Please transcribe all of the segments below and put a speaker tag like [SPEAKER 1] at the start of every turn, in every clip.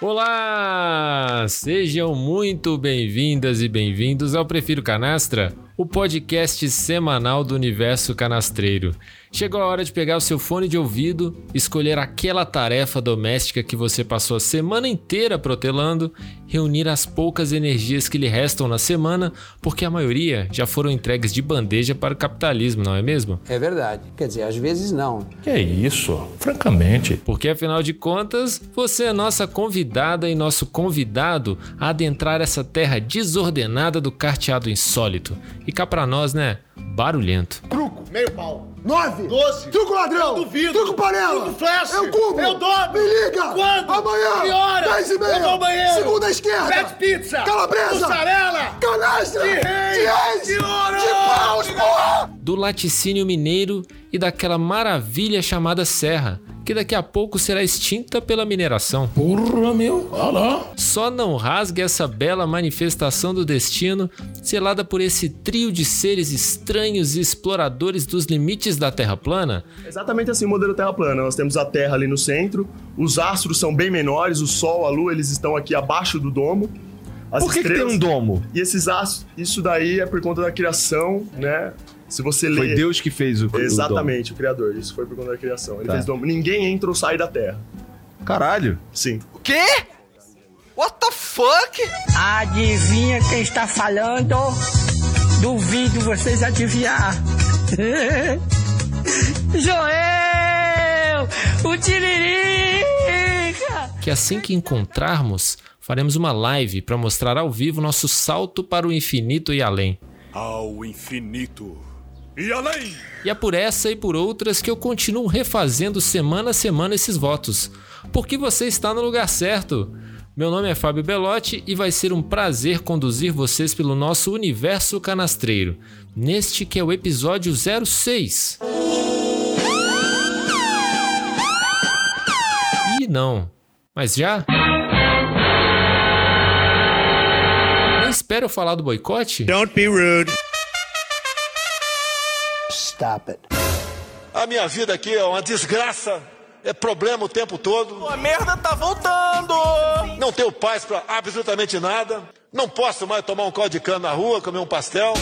[SPEAKER 1] Olá! Sejam muito bem-vindas e bem-vindos ao Prefiro Canastra, o podcast semanal do universo canastreiro. Chegou a hora de pegar o seu fone de ouvido, escolher aquela tarefa doméstica que você passou a semana inteira protelando, reunir as poucas energias que lhe restam na semana, porque a maioria já foram entregues de bandeja para o capitalismo, não é mesmo?
[SPEAKER 2] É verdade. Quer dizer, às vezes não.
[SPEAKER 3] Que é isso? Francamente.
[SPEAKER 1] Porque afinal de contas, você é nossa convidada e nosso convidado a adentrar essa terra desordenada do carteado insólito. E cá pra nós, né? Barulhento.
[SPEAKER 4] Truco. Meio pau.
[SPEAKER 5] Nove!
[SPEAKER 4] Doze.
[SPEAKER 5] Truco ladrão!
[SPEAKER 4] Eu duvido.
[SPEAKER 5] Truco panela!
[SPEAKER 4] Truco flash.
[SPEAKER 5] Eu cubo!
[SPEAKER 4] Eu dobro.
[SPEAKER 5] Me liga!
[SPEAKER 4] Quando?
[SPEAKER 5] Amanhã!
[SPEAKER 4] Que hora?
[SPEAKER 5] Dez e meia!
[SPEAKER 4] Eu vou ao banheiro.
[SPEAKER 5] Segunda esquerda!
[SPEAKER 4] Pede pizza.
[SPEAKER 5] Calabresa!
[SPEAKER 4] Mussarela.
[SPEAKER 5] Canastra!
[SPEAKER 4] De reis!
[SPEAKER 5] De reis!
[SPEAKER 4] De ouro!
[SPEAKER 5] De paus, porra!
[SPEAKER 1] Do laticínio mineiro e daquela maravilha chamada serra, que daqui a pouco será extinta pela mineração.
[SPEAKER 3] Porra, meu. Olha lá.
[SPEAKER 1] Só não rasgue essa bela manifestação do destino, selada por esse trio de seres estranhos e exploradores dos limites da Terra plana,
[SPEAKER 6] Exatamente assim o modelo Terra plana. Nós temos a Terra ali no centro, os astros são bem menores, o Sol, a Lua, eles estão aqui abaixo do domo. As
[SPEAKER 7] Por que, que tem um domo?
[SPEAKER 6] E esses astros, isso daí é por conta da criação, né? Se você ler.
[SPEAKER 7] Foi Deus que fez o, o
[SPEAKER 6] Exatamente, o, Criador. Isso foi por conta da criação. Ele
[SPEAKER 7] Tá.
[SPEAKER 6] fez domo. Ninguém entra ou sai da Terra.
[SPEAKER 7] Caralho.
[SPEAKER 6] Sim.
[SPEAKER 8] O quê? What the fuck?
[SPEAKER 9] Adivinha quem está falando? Duvido vocês adivinhar. Joel! O Tiririca!
[SPEAKER 1] que assim que encontrarmos, faremos uma live para mostrar ao vivo nosso salto para o infinito e além.
[SPEAKER 10] Ao infinito e além!
[SPEAKER 1] E é por essa e por outras que eu continuo refazendo semana a semana esses votos. Porque você está no lugar certo. Meu nome é Fábio Belotti e vai ser um prazer conduzir vocês pelo nosso universo canastreiro, neste que é o episódio 06. Ih, não. Mas já? Nem espera eu falar do boicote?
[SPEAKER 4] Don't be rude.
[SPEAKER 2] Stop it.
[SPEAKER 10] A minha vida aqui é uma desgraça, é problema o tempo todo.
[SPEAKER 8] A merda tá voltando!
[SPEAKER 10] Não tenho paz pra absolutamente nada. Não posso mais tomar um caldo de cana na rua, comer um pastel.
[SPEAKER 11] Eu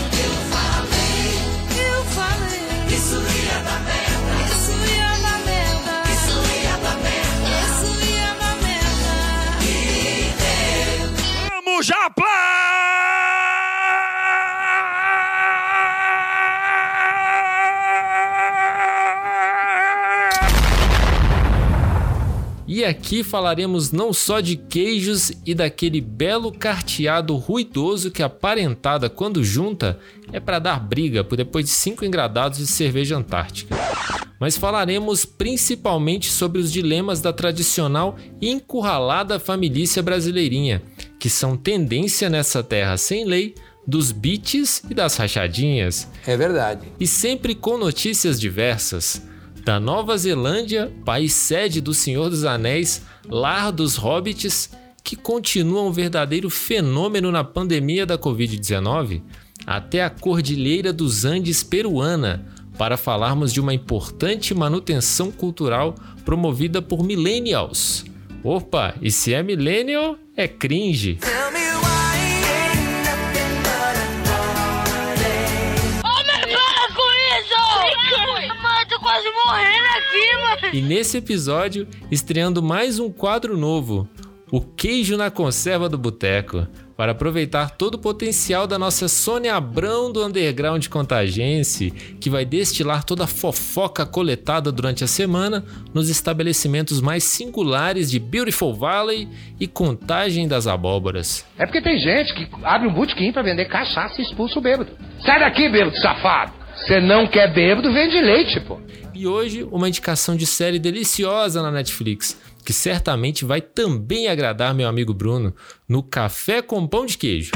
[SPEAKER 11] falei, isso ia dar merda, isso ia dar merda, isso ia dar merda, isso ia dar merda.
[SPEAKER 7] Vamos, Japla!
[SPEAKER 1] E aqui falaremos não só de queijos e daquele belo carteado ruidoso que a parentada, quando junta, é para dar briga por depois de cinco engradados de cerveja antártica. Mas falaremos principalmente sobre os dilemas da tradicional e encurralada família brasileirinha, que são tendência nessa terra sem lei dos beats e das rachadinhas,
[SPEAKER 2] É verdade.
[SPEAKER 1] e sempre com notícias diversas. Da Nova Zelândia, país sede do Senhor dos Anéis, lar dos hobbits, que continua um verdadeiro fenômeno na pandemia da Covid-19, até a Cordilheira dos Andes peruana, para falarmos de uma importante manutenção cultural promovida por millennials. Opa, e se é millennial, é cringe. E nesse episódio, estreando mais um quadro novo, o queijo na conserva do boteco, para aproveitar todo o potencial da nossa Sônia Abrão do Underground Contagense, que vai destilar toda a fofoca coletada durante a semana nos estabelecimentos mais singulares de Beautiful Valley e Contagem das Abóboras.
[SPEAKER 9] É porque tem gente que abre um botequim pra vender cachaça e expulsa o bêbado. Sai daqui, bêbado safado! Você não quer bêbado, vende leite, pô.
[SPEAKER 1] E hoje, uma indicação de série deliciosa na Netflix, que certamente vai também agradar meu amigo Bruno, no Café com Pão de Queijo.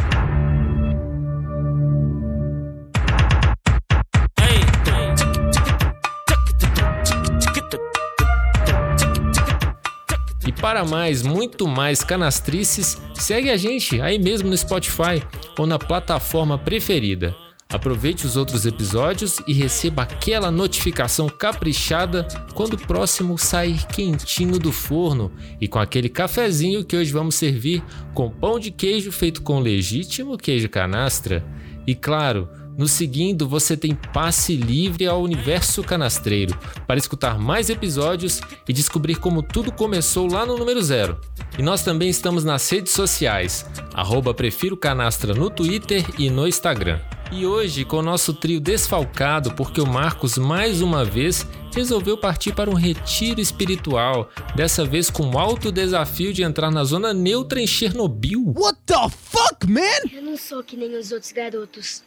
[SPEAKER 1] E para mais, muito mais canastrices, segue a gente aí mesmo no Spotify ou na plataforma preferida. Aproveite os outros episódios e receba aquela notificação caprichada quando o próximo sair quentinho do forno e com aquele cafezinho que hoje vamos servir com pão de queijo feito com legítimo queijo canastra. E claro, nos seguindo, você tem passe livre ao universo canastreiro para escutar mais episódios e descobrir como tudo começou lá no número zero. E nós também estamos nas redes sociais, arroba Prefiro Canastra no Twitter e no Instagram. E hoje, com o nosso trio desfalcado, porque o Marcos mais uma vez resolveu partir para um retiro espiritual, dessa vez com o alto desafio de entrar na zona neutra em Chernobyl.
[SPEAKER 5] What the fuck, man?
[SPEAKER 12] Eu não sou que nem os outros garotos.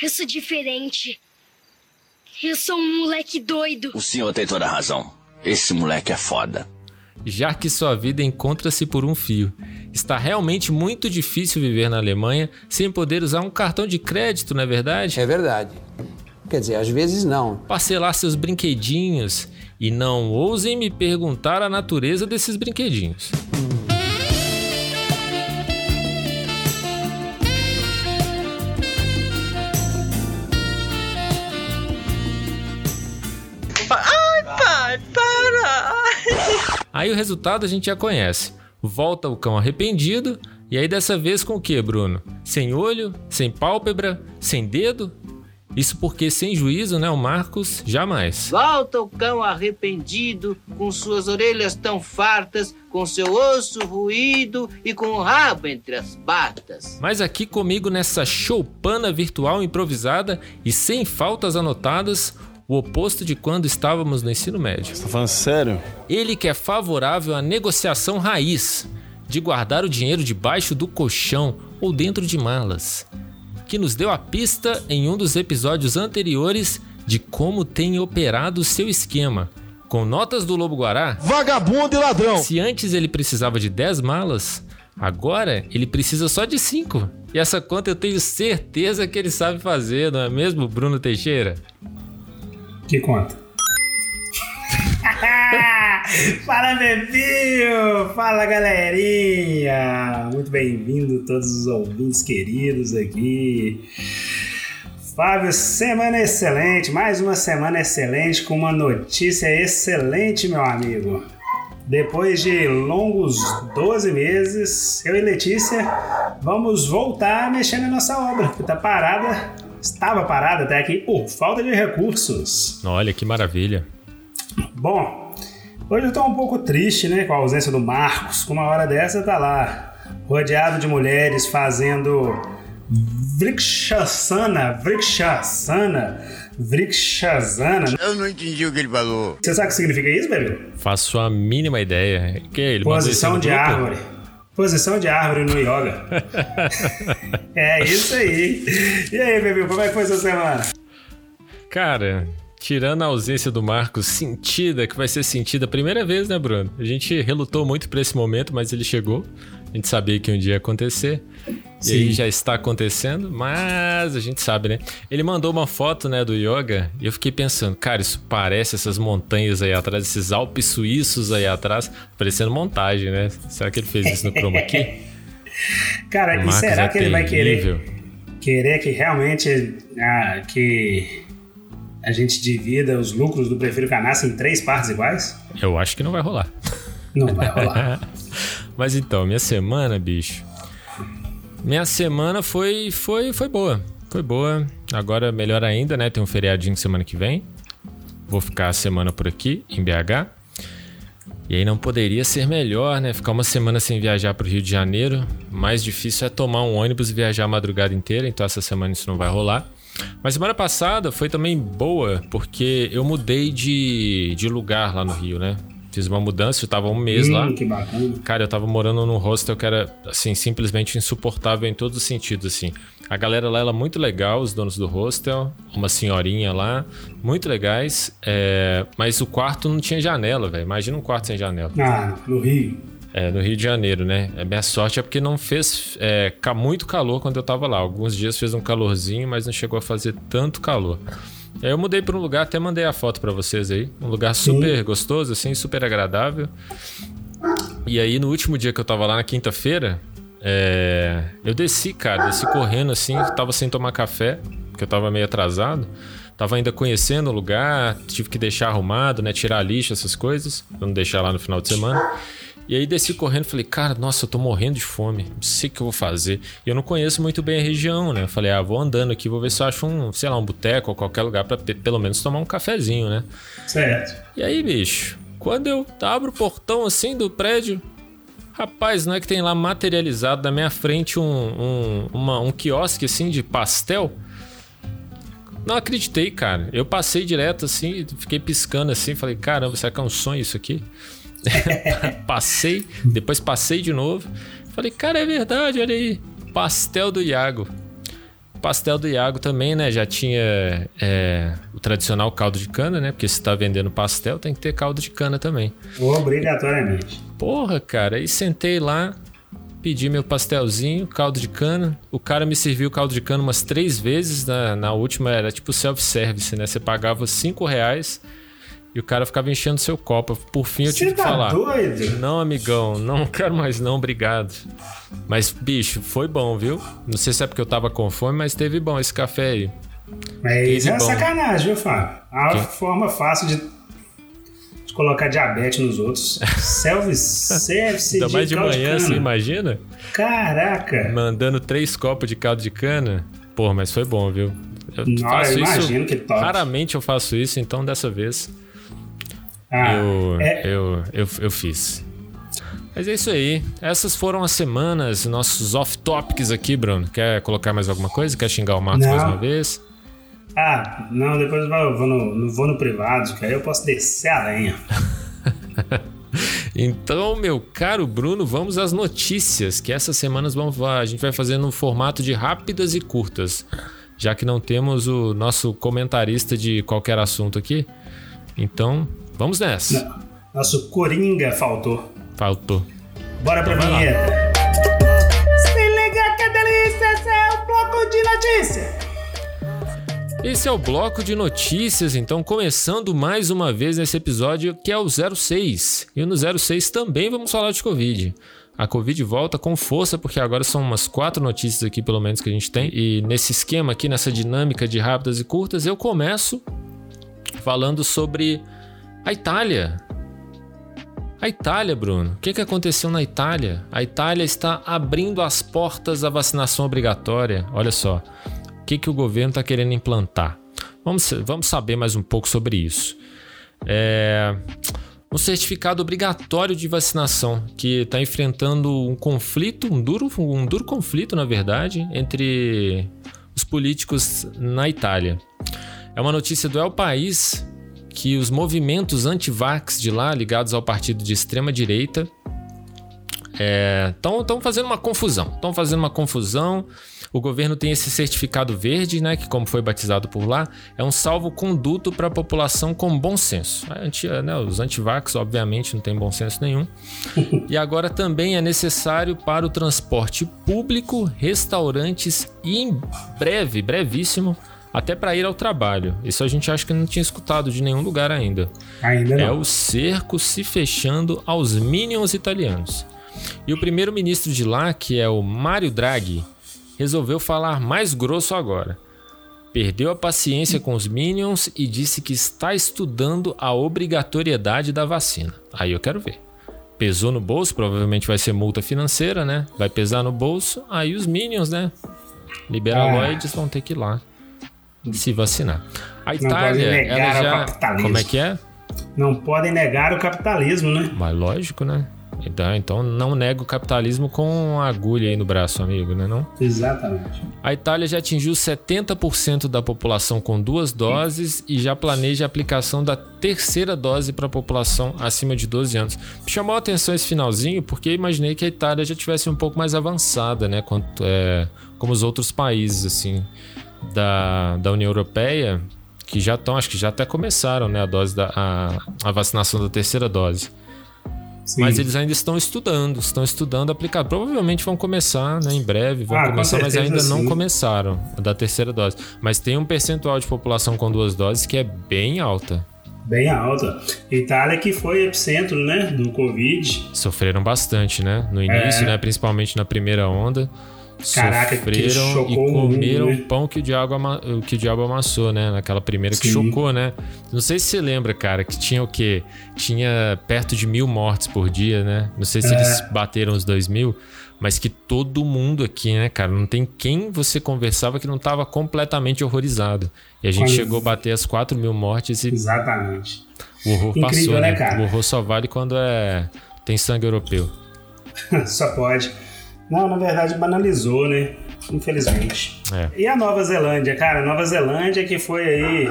[SPEAKER 12] Eu sou diferente. Eu sou um moleque doido.
[SPEAKER 13] O senhor tem toda a razão. Esse moleque é foda.
[SPEAKER 1] já que sua vida encontra-se por um fio. Está realmente muito difícil viver na Alemanha sem poder usar um cartão de crédito, não é verdade?
[SPEAKER 2] É verdade. Quer dizer, às vezes não.
[SPEAKER 1] Parcelar seus brinquedinhos e não ousem me perguntar a natureza desses brinquedinhos.
[SPEAKER 14] Ai, pai, para!
[SPEAKER 1] Aí o resultado a gente já conhece. Volta o cão arrependido, e aí dessa vez com o que, Bruno? Sem olho, sem pálpebra, sem dedo? Isso porque sem juízo, né, o Marcos? Jamais.
[SPEAKER 15] Volta o cão arrependido, com suas orelhas tão fartas, com seu osso ruído e com o rabo entre as patas.
[SPEAKER 1] Mas aqui comigo nessa choupana virtual improvisada e sem faltas anotadas, o oposto de quando estávamos no ensino médio.
[SPEAKER 7] Tá falando sério?
[SPEAKER 1] Ele que é favorável à negociação raiz, de guardar o dinheiro debaixo do colchão ou dentro de malas, que nos deu a pista em um dos episódios anteriores de como tem operado o seu esquema. Com notas do Lobo Guará,
[SPEAKER 5] Vagabundo e ladrão.
[SPEAKER 1] se antes ele precisava de 10 malas, agora ele precisa só de 5. E essa conta eu tenho certeza que ele sabe fazer, não é mesmo, Bruno Teixeira?
[SPEAKER 16] Que conta? Fala, Bebinho! Fala, galerinha! Muito bem-vindo todos os ouvintes queridos aqui. Fábio, semana excelente, mais uma semana excelente com uma notícia excelente, meu amigo. Depois de longos 12 meses, eu e Letícia vamos voltar mexer na nossa obra, que tá parada, estava parada até aqui por falta de recursos.
[SPEAKER 1] Olha que maravilha.
[SPEAKER 16] Bom, hoje eu tô um pouco triste, né, com a ausência do Marcos. Com uma hora dessa tá lá, rodeado de mulheres fazendo Vrikshasana, Vrikshasana, Vrikshasana.
[SPEAKER 17] Eu não entendi o que ele falou.
[SPEAKER 16] Você sabe o que significa isso, bebê?
[SPEAKER 1] Faço a mínima ideia. Que ele mandou isso
[SPEAKER 16] Posição de
[SPEAKER 1] grupo?
[SPEAKER 16] árvore. Posição de árvore no yoga. é isso aí. E aí, bebê, como é que foi sua semana?
[SPEAKER 1] Cara, tirando a ausência do Marcos sentida, que vai ser sentida a primeira vez, né, Bruno? A gente relutou muito pra esse momento, mas ele chegou. A gente sabia que um dia ia acontecer. E
[SPEAKER 16] Sim.
[SPEAKER 1] aí já está acontecendo, mas a gente sabe, né? Ele mandou uma foto, né, do yoga, e eu fiquei pensando, cara, isso parece essas montanhas aí atrás, esses Alpes suíços aí atrás, parecendo montagem, né? Será que ele fez isso no chroma key?
[SPEAKER 16] Cara, e será
[SPEAKER 1] é
[SPEAKER 16] que ele vai querer
[SPEAKER 1] terrível.
[SPEAKER 16] querer que realmente ah, que a gente divida os lucros do Prefiro Canastra em três partes iguais?
[SPEAKER 1] Eu acho que não vai rolar.
[SPEAKER 16] Não vai rolar.
[SPEAKER 1] Mas então, minha semana, bicho. Minha semana foi foi foi boa. Foi boa. Agora melhor ainda, né? Tem um feriadinho semana que vem. Vou ficar a semana por aqui em BH. E aí não poderia ser melhor, né? Ficar uma semana sem viajar para o Rio de Janeiro. Mais difícil é tomar um ônibus e viajar a madrugada inteira, então essa semana isso não vai rolar. Mas semana passada foi também boa, porque eu mudei de, de lugar lá no Rio, né? Fiz uma mudança, eu tava um mês
[SPEAKER 16] Hum,
[SPEAKER 1] lá.
[SPEAKER 16] Que bacana.
[SPEAKER 1] Cara, eu tava morando num hostel que era, assim, simplesmente insuportável em todos os sentidos, assim. A galera lá era muito legal, os donos do hostel, uma senhorinha lá, muito legais, é, mas o quarto não tinha janela, velho. Imagina um quarto sem janela.
[SPEAKER 16] Ah, no Rio.
[SPEAKER 1] É, no Rio de Janeiro, né? A minha sorte é porque não fez é, muito calor quando eu tava lá. Alguns dias fez um calorzinho, mas não chegou a fazer tanto calor. Aí eu mudei para um lugar, até mandei a foto para vocês aí. Um lugar super gostoso, assim, super agradável. E aí, no último dia que eu tava lá, na quinta-feira, É, eu desci, cara, desci correndo assim, tava sem tomar café, porque eu tava meio atrasado. Tava ainda conhecendo o lugar, tive que deixar arrumado, né? Tirar lixo, essas coisas, pra não deixar lá no final de semana. E aí desci correndo e falei, cara, nossa, eu tô morrendo de fome, não sei o que eu vou fazer. E eu não conheço muito bem a região, né? Eu falei, ah, vou andando aqui, vou ver se eu acho um, sei lá, um boteco ou qualquer lugar pra ter- pelo menos tomar um cafezinho, né?
[SPEAKER 16] Certo.
[SPEAKER 1] E aí, bicho, quando eu abro o portão assim do prédio, rapaz, não é que tem lá materializado na minha frente um, um, uma- um quiosque assim de pastel? Não acreditei, cara. Eu passei direto assim, fiquei piscando assim, falei, caramba, será que é um sonho isso aqui? passei, depois passei de novo. Falei, cara, é verdade, olha aí. Pastel do Iago. Pastel do Iago também, né? Já tinha é, o tradicional caldo de cana, né? Porque se tá vendendo pastel, tem que ter caldo de cana também.
[SPEAKER 16] Obrigatoriamente.
[SPEAKER 1] Porra, cara, aí sentei lá, pedi meu pastelzinho, caldo de cana. O cara me serviu caldo de cana umas três vezes. Na, na última era tipo self-service, né? Você pagava cinco reais e o cara ficava enchendo seu copo. Por fim eu
[SPEAKER 16] Você
[SPEAKER 1] tive que
[SPEAKER 16] tá
[SPEAKER 1] falar.
[SPEAKER 16] doido?
[SPEAKER 1] Não, amigão, não quero mais não, obrigado. Mas, bicho, foi bom, viu? Não sei se é porque eu tava com fome, mas teve bom esse café aí.
[SPEAKER 16] Mas é
[SPEAKER 1] bom.
[SPEAKER 16] sacanagem, viu, Fábio? A
[SPEAKER 1] Que?
[SPEAKER 16] forma fácil de, de colocar diabetes nos outros. Self-service
[SPEAKER 1] Ainda
[SPEAKER 16] de
[SPEAKER 1] mais de
[SPEAKER 16] caldo
[SPEAKER 1] manhã,
[SPEAKER 16] cana.
[SPEAKER 1] você imagina?
[SPEAKER 16] Caraca!
[SPEAKER 1] Mandando três copos de caldo de cana. Pô, mas foi bom, viu? Eu
[SPEAKER 16] Não,
[SPEAKER 1] faço
[SPEAKER 16] eu
[SPEAKER 1] isso.
[SPEAKER 16] imagino que top.
[SPEAKER 1] Raramente eu faço isso, então dessa vez
[SPEAKER 16] Ah,
[SPEAKER 1] eu,
[SPEAKER 16] é-
[SPEAKER 1] eu, eu, eu fiz. Mas é isso aí. Essas foram as semanas, nossos off-topics aqui, Bruno. Quer colocar mais alguma coisa? Quer xingar o Marcos
[SPEAKER 16] Não.
[SPEAKER 1] mais uma vez?
[SPEAKER 16] Ah, não, depois eu vou no, no- vou no privado, que aí eu posso descer a lenha.
[SPEAKER 1] Então, meu caro Bruno, vamos às notícias, que essas semanas vamos, a gente vai fazer no formato de rápidas e curtas, já que não temos o nosso comentarista de qualquer assunto aqui. Então, vamos nessa.
[SPEAKER 16] Nosso Coringa faltou.
[SPEAKER 1] Faltou.
[SPEAKER 16] Bora pra
[SPEAKER 1] Então
[SPEAKER 16] vinheta. Se liga que delícia, esse é o bloco de notícias.
[SPEAKER 1] Esse é o bloco de notícias, então começando mais uma vez nesse episódio que é o 06. E no 06 também vamos falar de Covid. A Covid volta com força, porque agora são umas quatro notícias aqui, pelo menos, que a gente tem. E nesse esquema aqui, nessa dinâmica de rápidas e curtas, eu começo falando sobre a Itália. A Itália, Bruno, o que, que aconteceu na Itália? A Itália está abrindo as portas à vacinação obrigatória. Olha só, o que, que o governo está querendo implantar? Vamos, vamos saber mais um pouco sobre isso. É, um certificado obrigatório de vacinação que está enfrentando um conflito, um duro, um duro conflito, na verdade, entre os políticos na Itália. É uma notícia do El País que os movimentos anti-vax de lá, ligados ao partido de extrema direita, estão fazendo uma confusão. Estão fazendo uma confusão. O governo tem esse certificado verde, né, que como foi batizado por lá, é um salvo-conduto para a população com bom senso. Anti- né, os antivax, obviamente, não têm bom senso nenhum. e agora também é necessário para o transporte público, restaurantes e em breve, brevíssimo, até para ir ao trabalho. Isso a gente acha que não tinha escutado de nenhum lugar ainda.
[SPEAKER 16] Ainda
[SPEAKER 1] É
[SPEAKER 16] não.
[SPEAKER 1] o cerco se fechando aos minions italianos. E o primeiro-ministro de lá, que é o Mário Draghi, resolveu falar mais grosso agora. Perdeu a paciência com os minions e disse que está estudando a obrigatoriedade da vacina. Aí eu quero ver. Pesou no bolso, provavelmente vai ser multa financeira, né? Vai pesar no bolso, aí os minions, né? Liberaloides vão ter que ir lá se vacinar. A Itália, ela já. Como é que é?
[SPEAKER 16] Não podem negar o capitalismo, né?
[SPEAKER 1] Mas lógico, né? Então, então não nega o capitalismo com agulha aí no braço, amigo, né não?
[SPEAKER 16] Exatamente.
[SPEAKER 1] A Itália já atingiu 70% da população com duas doses e já planeja a aplicação da terceira dose para a população acima de 12 anos. Me chamou a atenção esse finalzinho porque imaginei que a Itália já tivesse um pouco mais avançada, né? Quanto, é, como os outros países, assim, da, da União Europeia, que já estão, acho que já até começaram, né? A dose da a, a vacinação da terceira dose.
[SPEAKER 16] Sim.
[SPEAKER 1] Mas eles ainda estão estudando, estão estudando aplicar. Provavelmente vão começar, né, em breve, vão
[SPEAKER 16] Ah, com
[SPEAKER 1] começar, mas ainda não
[SPEAKER 16] sim.
[SPEAKER 1] começaram a da terceira dose. Mas tem um percentual de população com duas doses que é bem alta.
[SPEAKER 16] Bem alta. Itália que foi epicentro, né, do Covid.
[SPEAKER 1] Sofreram bastante, né? No início,
[SPEAKER 16] É.
[SPEAKER 1] né? Principalmente na primeira onda.
[SPEAKER 16] Caraca, que
[SPEAKER 1] sofreram
[SPEAKER 16] chocou
[SPEAKER 1] e comeram
[SPEAKER 16] né?
[SPEAKER 1] o pão que o, diabo ama- que o diabo amassou, né? Naquela primeira que
[SPEAKER 16] Sim.
[SPEAKER 1] chocou, né? Não sei se você lembra, cara, que tinha o quê? Tinha perto de mil mortes por dia, né? Não sei se
[SPEAKER 16] É.
[SPEAKER 1] eles bateram os dois mil, mas que todo mundo aqui, né, cara? Não tem quem você conversava que não tava completamente horrorizado. E a gente
[SPEAKER 16] Olha.
[SPEAKER 1] chegou a bater as 4 mil mortes e
[SPEAKER 16] Exatamente.
[SPEAKER 1] o horror
[SPEAKER 16] Incrível,
[SPEAKER 1] passou,
[SPEAKER 16] né,
[SPEAKER 1] né?
[SPEAKER 16] cara?
[SPEAKER 1] O horror só vale quando é tem sangue europeu.
[SPEAKER 16] Só pode. Não, na verdade banalizou, né? Infelizmente.
[SPEAKER 1] É.
[SPEAKER 16] E a Nova Zelândia, cara? Nova Zelândia que foi aí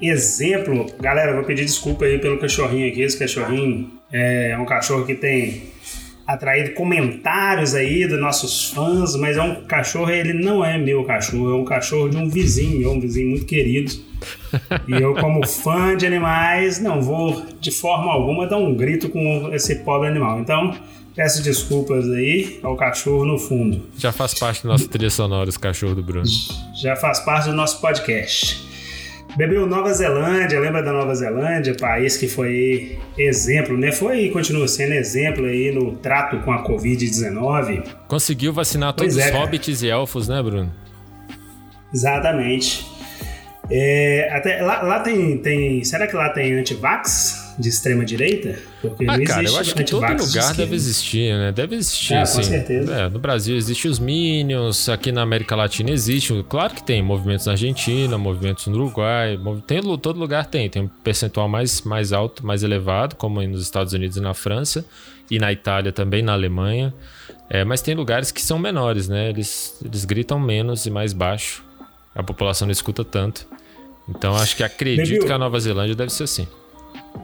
[SPEAKER 16] exemplo. Galera, vou pedir desculpa aí pelo cachorrinho aqui. Esse cachorrinho é um cachorro que tem atraído comentários aí dos nossos fãs, mas é um cachorro, ele não é meu cachorro, é um cachorro de um vizinho meu, um vizinho muito querido. E eu, como fã de animais, não vou de forma alguma dar um grito com esse pobre animal. Então, peço desculpas aí ao cachorro no fundo.
[SPEAKER 1] Já faz parte do nosso trilha sonora, esse cachorro do Bruno.
[SPEAKER 16] Já faz parte do nosso podcast. Bebeu Nova Zelândia, lembra da Nova Zelândia, país que foi exemplo, né? Foi e continua sendo exemplo aí no trato com a Covid-19.
[SPEAKER 1] Conseguiu vacinar
[SPEAKER 16] Pois
[SPEAKER 1] todos
[SPEAKER 16] é,
[SPEAKER 1] os
[SPEAKER 16] cara.
[SPEAKER 1] hobbits e elfos, né, Bruno?
[SPEAKER 16] Exatamente. É, até, lá, lá tem, tem. Será que lá tem antivax de extrema direita? Porque
[SPEAKER 1] Ah,
[SPEAKER 16] não
[SPEAKER 1] cara, eu acho que todo lugar deve existir, né? Deve existir,
[SPEAKER 16] Ah, com
[SPEAKER 1] assim.
[SPEAKER 16] certeza.
[SPEAKER 1] É, no Brasil existe os Minions, aqui na América Latina existe. Claro que tem movimentos na Argentina, movimentos no Uruguai. Tem, todo lugar tem. Tem um percentual mais, mais alto, mais elevado, como nos Estados Unidos e na França. E na Itália também, na Alemanha. É, mas tem lugares que são menores, né? Eles, eles gritam menos e mais baixo. A população não escuta tanto. Então acho que acredito que a Nova Zelândia deve ser assim.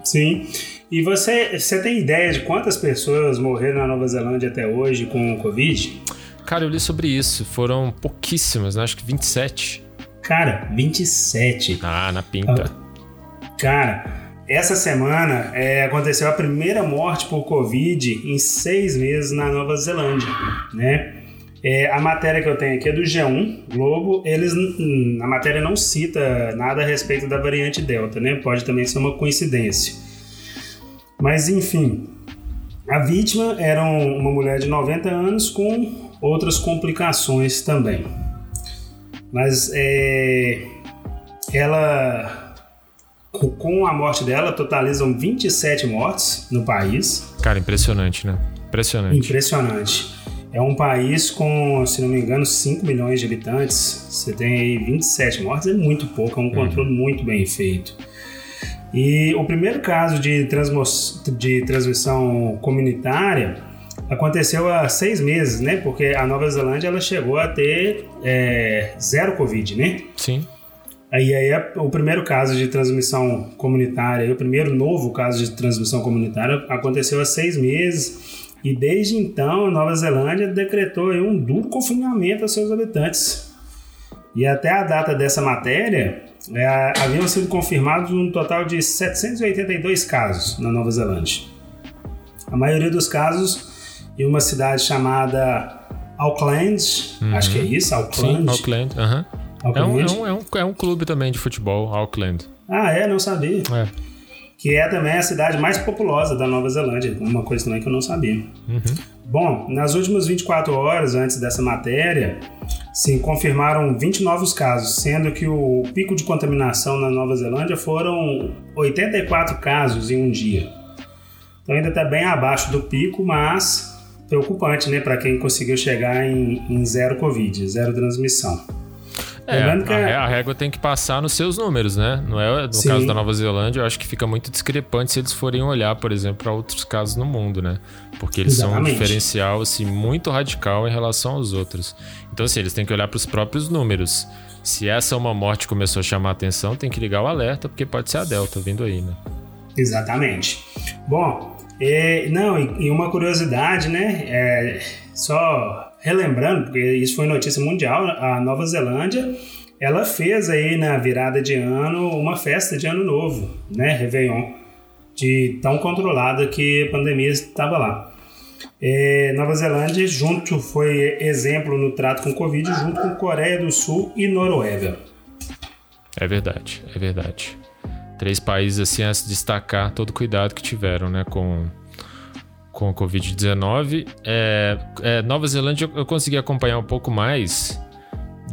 [SPEAKER 16] Sim. E você, você tem ideia de quantas pessoas morreram na Nova Zelândia até hoje com o Covid?
[SPEAKER 1] Cara, eu li sobre isso. Foram pouquíssimas, né? Acho que 27.
[SPEAKER 16] Cara, 27.
[SPEAKER 1] Ah, na pinta.
[SPEAKER 16] Cara, essa semana é, aconteceu a primeira morte por Covid em seis meses na Nova Zelândia, né? É, a matéria que eu tenho aqui é do G1 Globo. Eles, a matéria não cita nada a respeito da variante Delta, né? Pode também ser uma coincidência. Mas enfim, a vítima era um- uma mulher de 90 anos com outras complicações também. Mas é, ela, co- com a morte dela, totalizam 27 mortes no país.
[SPEAKER 1] Cara, impressionante, né? Impressionante.
[SPEAKER 16] Impressionante. É um país com, se não me engano, 5 milhões de habitantes. Você tem aí 27 mortes, é muito pouco, é um controle muito bem feito. E o primeiro caso de, transmo- de transmissão comunitária aconteceu há seis meses, né? Porque a Nova Zelândia ela chegou a ter é, zero Covid, né?
[SPEAKER 1] Sim.
[SPEAKER 16] Aí, aí é o primeiro caso de transmissão comunitária, o primeiro novo caso de transmissão comunitária aconteceu há seis meses e desde então a Nova Zelândia decretou um duro confinamento aos seus habitantes. E até a data dessa matéria é, haviam sido confirmados um total de 782 casos na Nova Zelândia. A maioria dos casos em uma cidade chamada Auckland, acho que é isso, Auckland.
[SPEAKER 1] Sim, Auckland. aham. É, um,
[SPEAKER 16] Auckland.
[SPEAKER 1] é, um, é, um, é um clube também de futebol, Auckland.
[SPEAKER 16] Ah, é? Não sabia.
[SPEAKER 1] É.
[SPEAKER 16] Que é também a cidade mais populosa da Nova Zelândia. Uma coisa também que eu não sabia.
[SPEAKER 1] Uhum.
[SPEAKER 16] Bom, nas últimas 24 horas antes dessa matéria, se confirmaram 20 novos casos, sendo que o pico de contaminação na Nova Zelândia foram 84 casos em um dia. Então ainda está bem abaixo do pico, mas preocupante, né, para quem conseguiu chegar em, em zero Covid, zero transmissão.
[SPEAKER 1] É,
[SPEAKER 16] Lembrando que
[SPEAKER 1] a,
[SPEAKER 16] é-
[SPEAKER 1] a régua tem que passar nos seus números, né? Não é no
[SPEAKER 16] Sim.
[SPEAKER 1] caso da Nova Zelândia, eu acho que fica muito discrepante se eles forem olhar, por exemplo, para outros casos no mundo, né? Porque eles são um
[SPEAKER 16] Exatamente.
[SPEAKER 1] diferencial assim muito radical em relação aos outros. Então, assim, eles têm que olhar para os próprios números. Se essa é uma morte que começou a chamar a atenção, tem que ligar o alerta, porque pode ser a Delta vindo aí, né?
[SPEAKER 16] Exatamente. Bom, é, não, e, e uma curiosidade, né? é, só relembrando, porque isso foi notícia mundial, a Nova Zelândia, ela fez aí na virada de ano uma festa de ano novo, né? Réveillon, de tão controlada que a pandemia estava lá. É, Nova Zelândia junto foi exemplo no trato com Covid junto com Coreia do Sul e Noruega.
[SPEAKER 1] É verdade, é verdade. Três países assim a se destacar todo o cuidado que tiveram, né, com com o Covid-19. É, é, Nova Zelândia eu, consegui acompanhar um pouco mais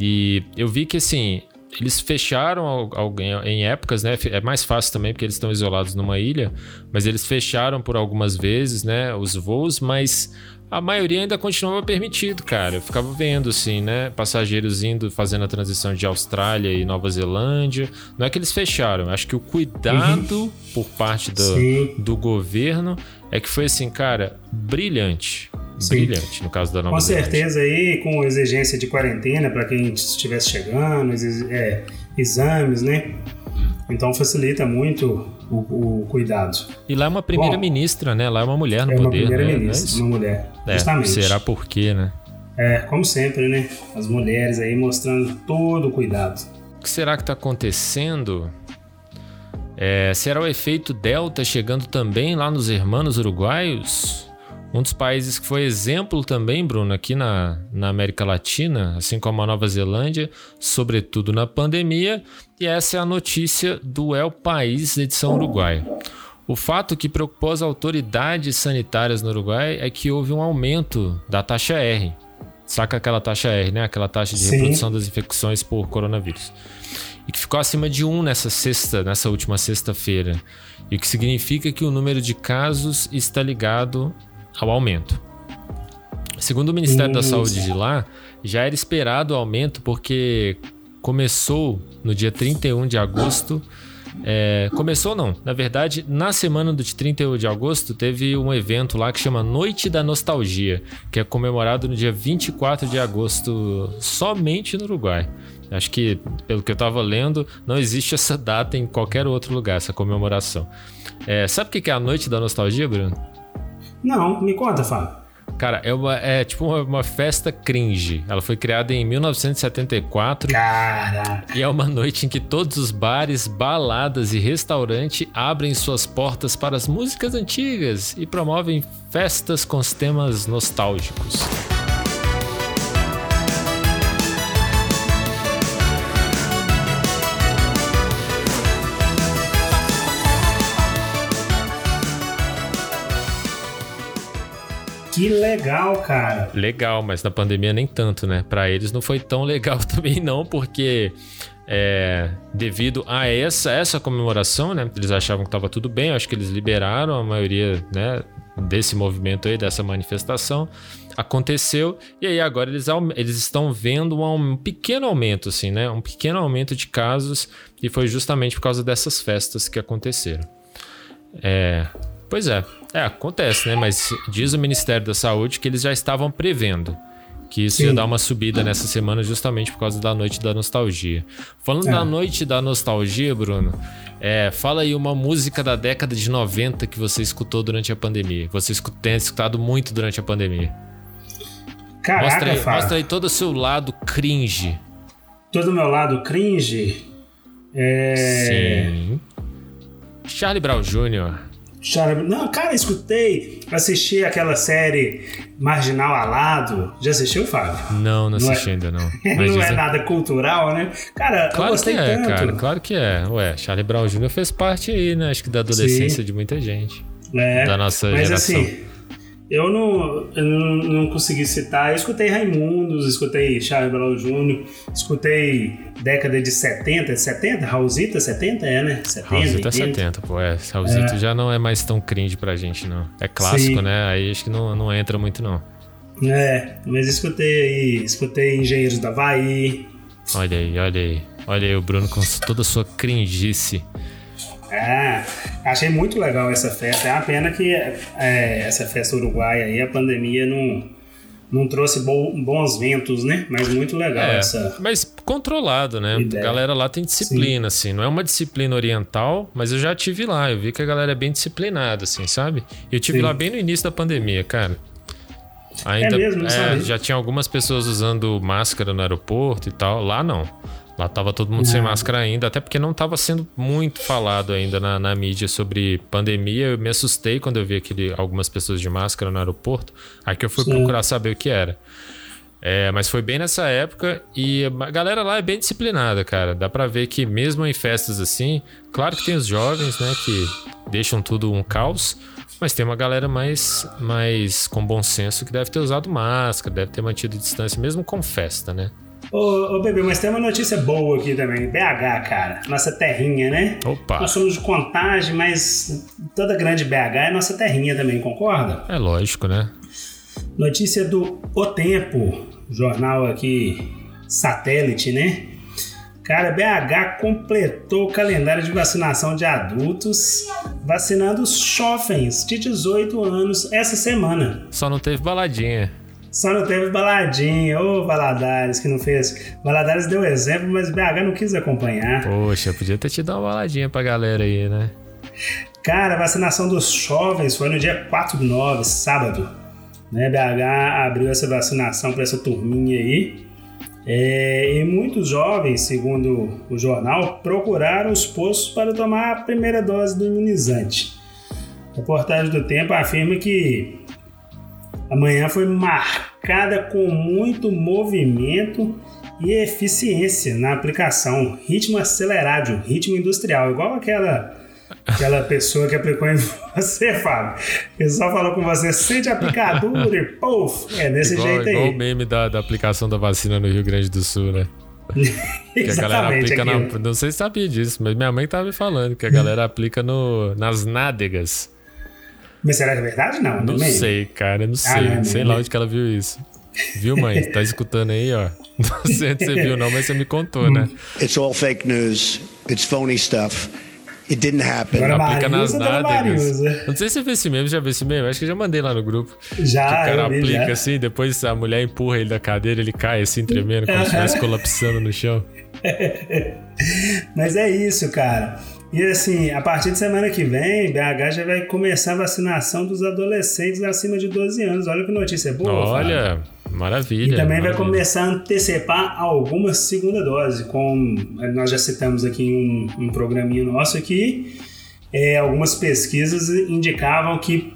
[SPEAKER 1] e eu vi que assim eles fecharam al- alguém em épocas, né? É mais fácil também porque eles estão isolados numa ilha, mas eles fecharam por algumas vezes, né? Os voos, mas a maioria ainda continuava permitido, cara. Eu ficava vendo, assim, né? Passageiros indo, fazendo a transição de Austrália e Nova Zelândia. Não é que eles fecharam, acho que o cuidado por parte do,
[SPEAKER 16] Sim.
[SPEAKER 1] do governo é que foi assim, cara, brilhante.
[SPEAKER 16] Sim.
[SPEAKER 1] Brilhante, no caso da Nova
[SPEAKER 16] Com
[SPEAKER 1] Zelândia.
[SPEAKER 16] certeza aí, com exigência de quarentena para quem estivesse chegando, é, exames, né? Então facilita muito o, o cuidado.
[SPEAKER 1] E lá é uma primeira-ministra, né? Lá é uma mulher no
[SPEAKER 16] é uma
[SPEAKER 1] poder, né? é isso?
[SPEAKER 16] uma mulher.
[SPEAKER 1] É,
[SPEAKER 16] justamente.
[SPEAKER 1] será por quê, né?
[SPEAKER 16] É, como sempre, né? As mulheres aí mostrando todo o cuidado.
[SPEAKER 1] O que será que está acontecendo? É, será o efeito Delta chegando também lá nos hermanos uruguaios? Um dos países que foi exemplo também, Bruno, aqui na, na América Latina, assim como a Nova Zelândia, sobretudo na pandemia. E essa é a notícia do El País, edição Uruguai. O fato que preocupou as autoridades sanitárias no Uruguai é que houve um aumento da taxa R. Saca aquela taxa R, né? Aquela taxa de
[SPEAKER 16] Sim.
[SPEAKER 1] reprodução das infecções por coronavírus. E que ficou acima de 1 nessa sexta, nessa última sexta-feira. E o que significa que o número de casos está ligado ao aumento. Segundo o Ministério da
[SPEAKER 16] Hum.
[SPEAKER 1] Saúde de lá, já era esperado o aumento porque começou no dia 31 de agosto. é, começou não, na verdade, na semana do de 31 de agosto teve um evento lá que chama Noite da Nostalgia, que é comemorado no dia 24 de agosto somente no Uruguai. Acho que, pelo que eu tava lendo, não existe essa data em qualquer outro lugar, essa comemoração. É, sabe o que é a Noite da Nostalgia, Bruno?
[SPEAKER 16] Não, me conta, Fábio.
[SPEAKER 1] Cara, é, uma, é tipo uma, uma festa cringe. Ela foi criada em 1974
[SPEAKER 16] Caraca.
[SPEAKER 1] e é uma noite em que todos os bares, baladas e restaurantes abrem suas portas para as músicas antigas e promovem festas com os temas nostálgicos.
[SPEAKER 16] Que legal, cara.
[SPEAKER 1] Legal, mas na pandemia nem tanto, né? Pra eles não foi tão legal também não, porque é, devido a essa essa comemoração, né? Eles achavam que tava tudo bem, acho que eles liberaram a maioria, né? Desse movimento aí, dessa manifestação, aconteceu e aí agora eles, eles estão vendo um, um pequeno aumento, assim, né? Um pequeno aumento de casos e foi justamente por causa dessas festas que aconteceram. É, pois é, é, acontece, né? Mas diz o Ministério da Saúde que eles já estavam prevendo que isso ia
[SPEAKER 16] Sim.
[SPEAKER 1] dar uma subida nessa semana justamente por causa da noite da nostalgia. Falando
[SPEAKER 16] É.
[SPEAKER 1] da noite da nostalgia, Bruno, é, fala aí uma música da década de 90 que você escutou durante a pandemia. Você tem escutado muito durante a pandemia.
[SPEAKER 16] Caraca,
[SPEAKER 1] mostra, aí,
[SPEAKER 16] Fábio.
[SPEAKER 1] mostra aí todo o seu lado cringe.
[SPEAKER 16] Todo meu lado cringe. É.
[SPEAKER 1] Sim. Charlie Brown Jr.
[SPEAKER 16] Não, cara, escutei, assisti aquela série Marginal Alado. Já assistiu, Fábio?
[SPEAKER 1] Não, não
[SPEAKER 16] Não é-
[SPEAKER 1] assisti ainda não.
[SPEAKER 16] Não é nada cultural, né? Cara, eu
[SPEAKER 1] Claro que
[SPEAKER 16] gostei
[SPEAKER 1] é,
[SPEAKER 16] tanto.
[SPEAKER 1] cara, claro que é. Ué, Charlie Brown Jr. fez parte aí, né? Acho que da adolescência
[SPEAKER 16] Sim.
[SPEAKER 1] de muita gente.
[SPEAKER 16] É,
[SPEAKER 1] Da nossa
[SPEAKER 16] mas
[SPEAKER 1] geração.
[SPEAKER 16] assim, eu não, eu não, não consegui citar. Eu escutei Raimundos, escutei Charlie Brown Jr., escutei década de 70, 70? Raulzita 70 é, né? 70,
[SPEAKER 1] Raulzito é
[SPEAKER 16] 80.
[SPEAKER 1] 70, pô. É, Raulzito
[SPEAKER 16] É.
[SPEAKER 1] já não é mais tão cringe pra gente, não. É clássico,
[SPEAKER 16] Sim.
[SPEAKER 1] né? Aí acho que não, não entra muito, não.
[SPEAKER 16] É, mas escutei aí, escutei Engenheiros da Havaí.
[SPEAKER 1] Olha aí, olha aí. Olha aí o Bruno com toda a sua cringice.
[SPEAKER 16] É, achei muito legal essa festa. É uma pena que é, essa festa uruguaia aí, a pandemia não, não trouxe bo- bons ventos, né? Mas muito legal
[SPEAKER 1] É,
[SPEAKER 16] essa.
[SPEAKER 1] mas controlado, né?
[SPEAKER 16] Ideia.
[SPEAKER 1] A galera lá tem disciplina, assim. Não é uma disciplina oriental, mas eu já tive lá. Eu vi que a galera é bem disciplinada, assim, sabe? Eu tive
[SPEAKER 16] Sim.
[SPEAKER 1] lá bem no início da pandemia, cara. Ainda
[SPEAKER 16] É mesmo?
[SPEAKER 1] É, já tinha algumas pessoas usando máscara no aeroporto e tal. Lá não. Lá tava todo mundo sem máscara ainda, até porque não tava sendo muito falado ainda na, na mídia sobre pandemia. Eu me assustei quando eu vi aquele, algumas pessoas de máscara no aeroporto. Aí que eu fui
[SPEAKER 16] Sim.
[SPEAKER 1] procurar saber o que era. É, mas foi bem nessa época e a galera lá é bem disciplinada, cara. Dá pra ver que mesmo em festas assim, claro que tem os jovens, né, que deixam tudo um caos, mas tem uma galera mais, mais com bom senso que deve ter usado máscara, deve ter mantido distância, mesmo com festa, né?
[SPEAKER 16] Ô, ô, bebê, mas tem uma notícia boa aqui também. BH, cara. Nossa terrinha, né?
[SPEAKER 1] Opa!
[SPEAKER 16] Nós somos de contagem, mas toda grande BH é nossa terrinha também, concorda?
[SPEAKER 1] É lógico, né?
[SPEAKER 16] Notícia do O Tempo, jornal aqui satélite, né? Cara, BH completou o calendário de vacinação de adultos, vacinando os jovens de 18 anos essa semana.
[SPEAKER 1] Só não teve baladinha.
[SPEAKER 16] Só não teve baladinha, ô Valadares que não fez. Valadares deu exemplo, mas BH não quis acompanhar.
[SPEAKER 1] Poxa, podia ter te dado uma baladinha pra galera aí, né?
[SPEAKER 16] Cara, a vacinação dos jovens foi no dia 4 de 9, sábado. Né, BH abriu essa vacinação para essa turminha aí. É, e muitos jovens, segundo o jornal, procuraram os postos para tomar a primeira dose do imunizante. A reportagem do Tempo afirma que amanhã foi marcada com muito movimento e eficiência na aplicação, ritmo acelerado, ritmo industrial, igual aquela aquela pessoa que aplicou em você, Fábio. Ele só falou com você, sente a aplicadura e puf, é desse
[SPEAKER 1] igual,
[SPEAKER 16] jeito aí.
[SPEAKER 1] Igual o meme da, da aplicação da vacina no Rio Grande do Sul, né? que a galera aplica na, Não sei se sabia disso, mas minha mãe tava me falando que a galera aplica no, nas nádegas.
[SPEAKER 16] Mas será que é verdade? Não,
[SPEAKER 1] não
[SPEAKER 16] meme?
[SPEAKER 1] sei, cara, não
[SPEAKER 16] Ah,
[SPEAKER 1] sei.
[SPEAKER 16] não é
[SPEAKER 1] sei lá onde que ela viu isso. Viu, mãe? Tá escutando aí, ó. Não sei onde você viu, não, mas você me contou, né?
[SPEAKER 17] It's all fake news. It's phony stuff. It didn't happen.
[SPEAKER 16] Agora
[SPEAKER 1] Aplica nas
[SPEAKER 16] Mariusa, dona
[SPEAKER 1] nádegas.
[SPEAKER 16] Mariusa.
[SPEAKER 1] Não sei se você viu esse meme, já viu esse meme? Acho que eu já mandei lá no grupo.
[SPEAKER 16] Já,
[SPEAKER 1] Que o cara
[SPEAKER 16] vi,
[SPEAKER 1] aplica
[SPEAKER 16] já.
[SPEAKER 1] assim, depois a mulher empurra ele da cadeira, ele cai assim, tremendo, como se estivesse colapsando no chão.
[SPEAKER 16] Mas é isso, cara. E assim, a partir de semana que vem, BH já vai começar a vacinação dos adolescentes acima de 12 anos. Olha que notícia boa.
[SPEAKER 1] Olha, maravilha.
[SPEAKER 16] E também vai
[SPEAKER 1] maravilha.
[SPEAKER 16] começar a antecipar alguma segunda dose, com nós já citamos aqui em um, um programinha nosso aqui, é, algumas pesquisas indicavam que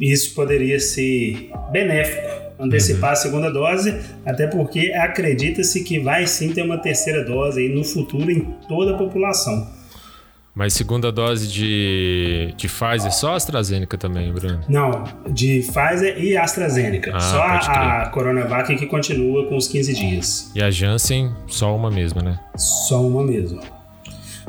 [SPEAKER 16] isso poderia ser benéfico, antecipar a segunda dose, até porque acredita-se que vai sim ter uma terceira dose aí no futuro em toda a população.
[SPEAKER 1] Mas segunda dose de, de Pfizer, só AstraZeneca também, Bruno?
[SPEAKER 16] Não, de Pfizer e AstraZeneca.
[SPEAKER 1] Ah,
[SPEAKER 16] Só a, a Coronavac que continua com os 15 dias.
[SPEAKER 1] E a Janssen, só uma mesma, né?
[SPEAKER 16] Só uma mesmo.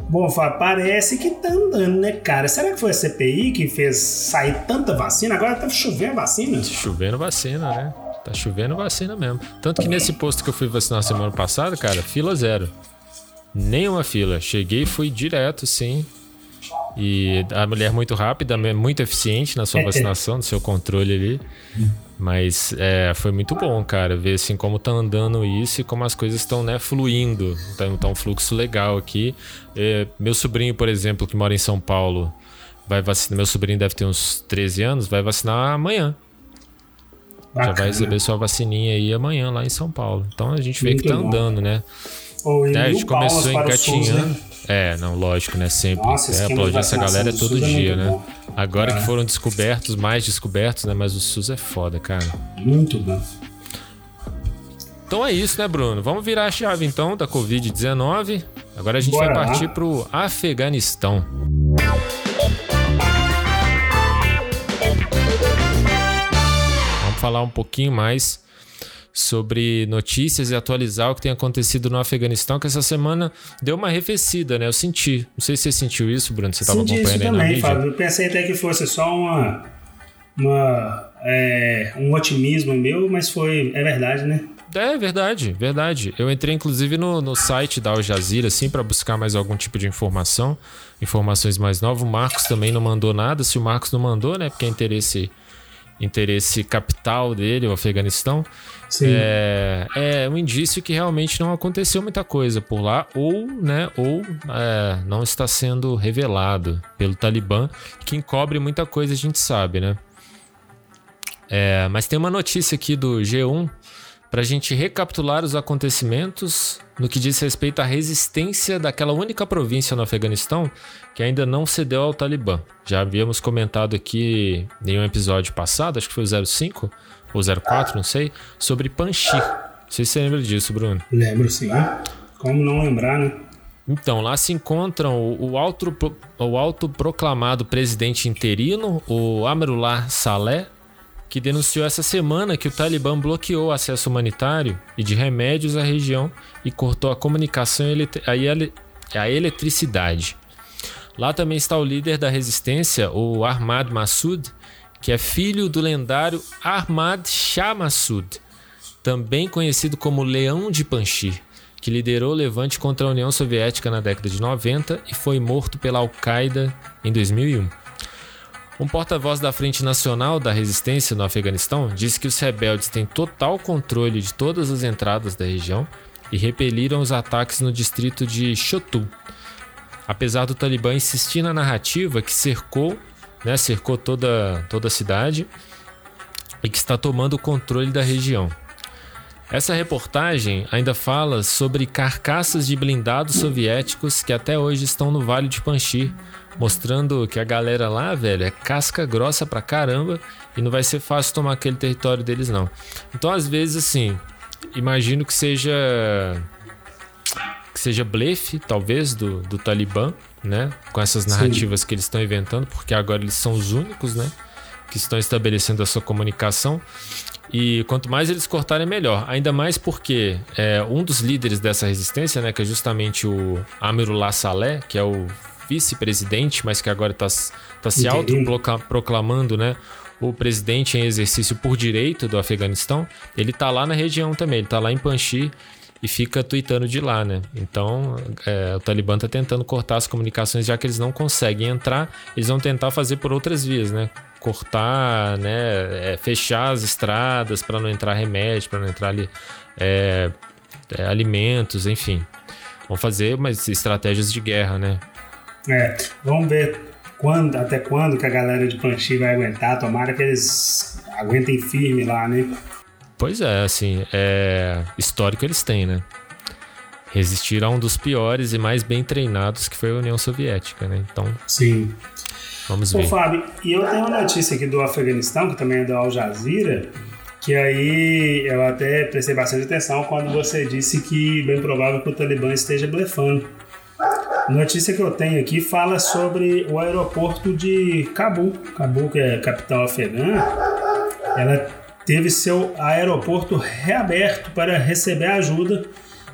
[SPEAKER 16] Bom, Fábio, parece que tá andando, né, cara? Será que foi a CPI que fez sair tanta vacina? Agora tá chovendo vacina?
[SPEAKER 1] Chovendo vacina, né? Tá chovendo vacina mesmo. Tanto que nesse posto que eu fui vacinar semana passada, cara, fila zero. Nenhuma fila. Cheguei e fui direto, sim. E a mulher muito rápida, muito eficiente na sua vacinação, no seu controle ali. Mas é, foi muito bom, cara, ver assim como tá andando isso e como as coisas estão, né, fluindo. Então tá um fluxo legal aqui. É, meu sobrinho, por exemplo, que mora em São Paulo, vai vacinar. Meu sobrinho deve ter uns 13 anos, vai vacinar amanhã. Já vai
[SPEAKER 16] Bacana.
[SPEAKER 1] receber sua vacininha aí amanhã lá em São Paulo. Então a gente vê
[SPEAKER 16] Muito
[SPEAKER 1] que tá
[SPEAKER 16] bom.
[SPEAKER 1] andando, né? É, a gente começou
[SPEAKER 16] palmas para o SUS,
[SPEAKER 1] engatinhando.
[SPEAKER 16] né?
[SPEAKER 1] É, não, lógico, né? Sempre.
[SPEAKER 16] Nossa,
[SPEAKER 1] é, aplaudir essa galera é
[SPEAKER 16] do
[SPEAKER 1] todo
[SPEAKER 16] SUS é
[SPEAKER 1] dia,
[SPEAKER 16] muito
[SPEAKER 1] né?
[SPEAKER 16] bom.
[SPEAKER 1] Agora
[SPEAKER 16] É.
[SPEAKER 1] que foram descobertos, mais descobertos, né? Mas o SUS é foda, cara.
[SPEAKER 16] Muito bom.
[SPEAKER 1] Então é isso, né, Bruno? Vamos virar a chave então da Covid-19. Agora a gente
[SPEAKER 16] Bora
[SPEAKER 1] vai partir pro Afeganistão. Vamos falar um pouquinho mais sobre notícias e atualizar o que tem acontecido no Afeganistão, que essa semana deu uma arrefecida, né? Eu senti. Não sei se você sentiu isso, Bruno. Você estava
[SPEAKER 16] Senti isso
[SPEAKER 1] acompanhando aí na
[SPEAKER 16] também,
[SPEAKER 1] mídia.
[SPEAKER 16] Fábio. Eu pensei até que fosse só uma, uma, é, um otimismo meu, mas foi. É verdade, né?
[SPEAKER 1] É verdade, verdade. Eu entrei inclusive no, no site da Al Jazeera, assim, para buscar mais algum tipo de informação, informações mais novas. O Marcos também não mandou nada. Se o Marcos não mandou, né, porque é interesse, interesse capital dele, o Afeganistão,
[SPEAKER 16] Sim.
[SPEAKER 1] é, é um indício que realmente não aconteceu muita coisa por lá, ou, né, ou é, não está sendo revelado pelo Talibã. Quem cobre muita coisa a gente sabe, né? É, mas tem uma notícia aqui do G1 para a gente recapitular os acontecimentos no que diz respeito à resistência daquela única província no Afeganistão que ainda não cedeu ao Talibã. Já havíamos comentado aqui em um episódio passado, acho que foi o 05 ou 04, não sei, sobre Panjshir. Não sei se você lembra disso, Bruno.
[SPEAKER 16] Lembro sim. Como não lembrar, né?
[SPEAKER 1] Então, lá se encontram o, o, auto, o autoproclamado presidente interino, o Amarullah Saleh, que denunciou essa semana que o Talibã bloqueou acesso humanitário e de remédios à região e cortou a comunicação e a eletricidade. Lá também está o líder da resistência, o Ahmad Massoud, que é filho do lendário Ahmad Shah Massoud, também conhecido como Leão de Panjshir, que liderou o levante contra a União Soviética na década de 90 e foi morto pela Al-Qaeda em 2001. Um porta-voz da Frente Nacional da Resistência no Afeganistão disse que os rebeldes têm total controle de todas as entradas da região e repeliram os ataques no distrito de Shotul. Apesar do Talibã insistir na narrativa que cercou, né, cercou toda, toda a cidade e que está tomando o controle da região. Essa reportagem ainda fala sobre carcaças de blindados soviéticos que até hoje estão no Vale de Panjshir, mostrando que a galera lá, velho, é casca grossa pra caramba e não vai ser fácil tomar aquele território deles não. Então, às vezes assim, imagino que seja que seja blefe, talvez, do, do Talibã, né? Com essas narrativas que eles estão inventando, porque agora eles são os únicos, né? Que estão estabelecendo a sua comunicação. E quanto mais eles cortarem, melhor. Ainda mais porque é, um dos líderes dessa resistência, né? Que é justamente o Amirullah Saleh, que é o vice-presidente, mas que agora está tá se autoproclamando, né? O presidente em exercício por direito do Afeganistão, ele tá lá na região também, ele tá lá em Panjshir e fica tweetando de lá, né? Então, é, o Talibã tá tentando cortar as comunicações, já que eles não conseguem entrar, eles vão tentar fazer por outras vias, né? Cortar, né? É, fechar as estradas para não entrar remédio, para não entrar ali é, é, alimentos, enfim. Vão fazer umas estratégias de guerra, né?
[SPEAKER 16] É, vamos ver quando, até quando que a galera de Panchi vai aguentar. Tomara que eles aguentem firme lá, né?
[SPEAKER 1] Pois é, assim, é... histórico eles têm, né? Resistir a um dos piores e mais bem treinados que foi a União Soviética, né? Então,
[SPEAKER 16] Sim.
[SPEAKER 1] vamos
[SPEAKER 16] Ô,
[SPEAKER 1] ver.
[SPEAKER 16] Fábio, e eu tenho uma notícia aqui do Afeganistão, que também é da Al Jazeera, que aí eu até prestei bastante atenção quando você disse que bem provável que o Talibã esteja blefando. Notícia que eu tenho aqui fala sobre o aeroporto de Cabul. Cabul, que é capital afegã, ela teve seu aeroporto reaberto para receber ajuda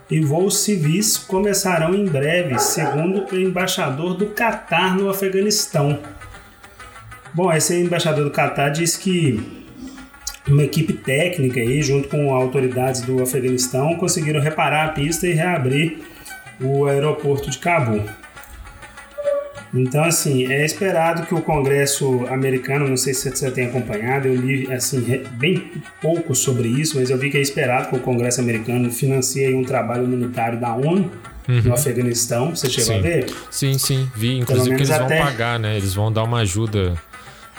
[SPEAKER 16] e voos civis começarão em breve, segundo o embaixador do Catar no Afeganistão. Bom, esse embaixador do Catar diz que uma equipe técnica aí, junto com autoridades do Afeganistão, conseguiram reparar a pista e reabrir o aeroporto de Cabul. Então, assim, é esperado que o Congresso americano, não sei se você tem acompanhado, eu li assim, bem pouco sobre isso, mas eu vi que é esperado que o Congresso americano financie um trabalho humanitário da ONU no
[SPEAKER 1] Uhum.
[SPEAKER 16] Afeganistão. Você chegou
[SPEAKER 1] sim.
[SPEAKER 16] a ver?
[SPEAKER 1] Sim, sim, vi. Inclusive que eles vão
[SPEAKER 16] até-
[SPEAKER 1] pagar, né? Eles vão dar uma ajuda.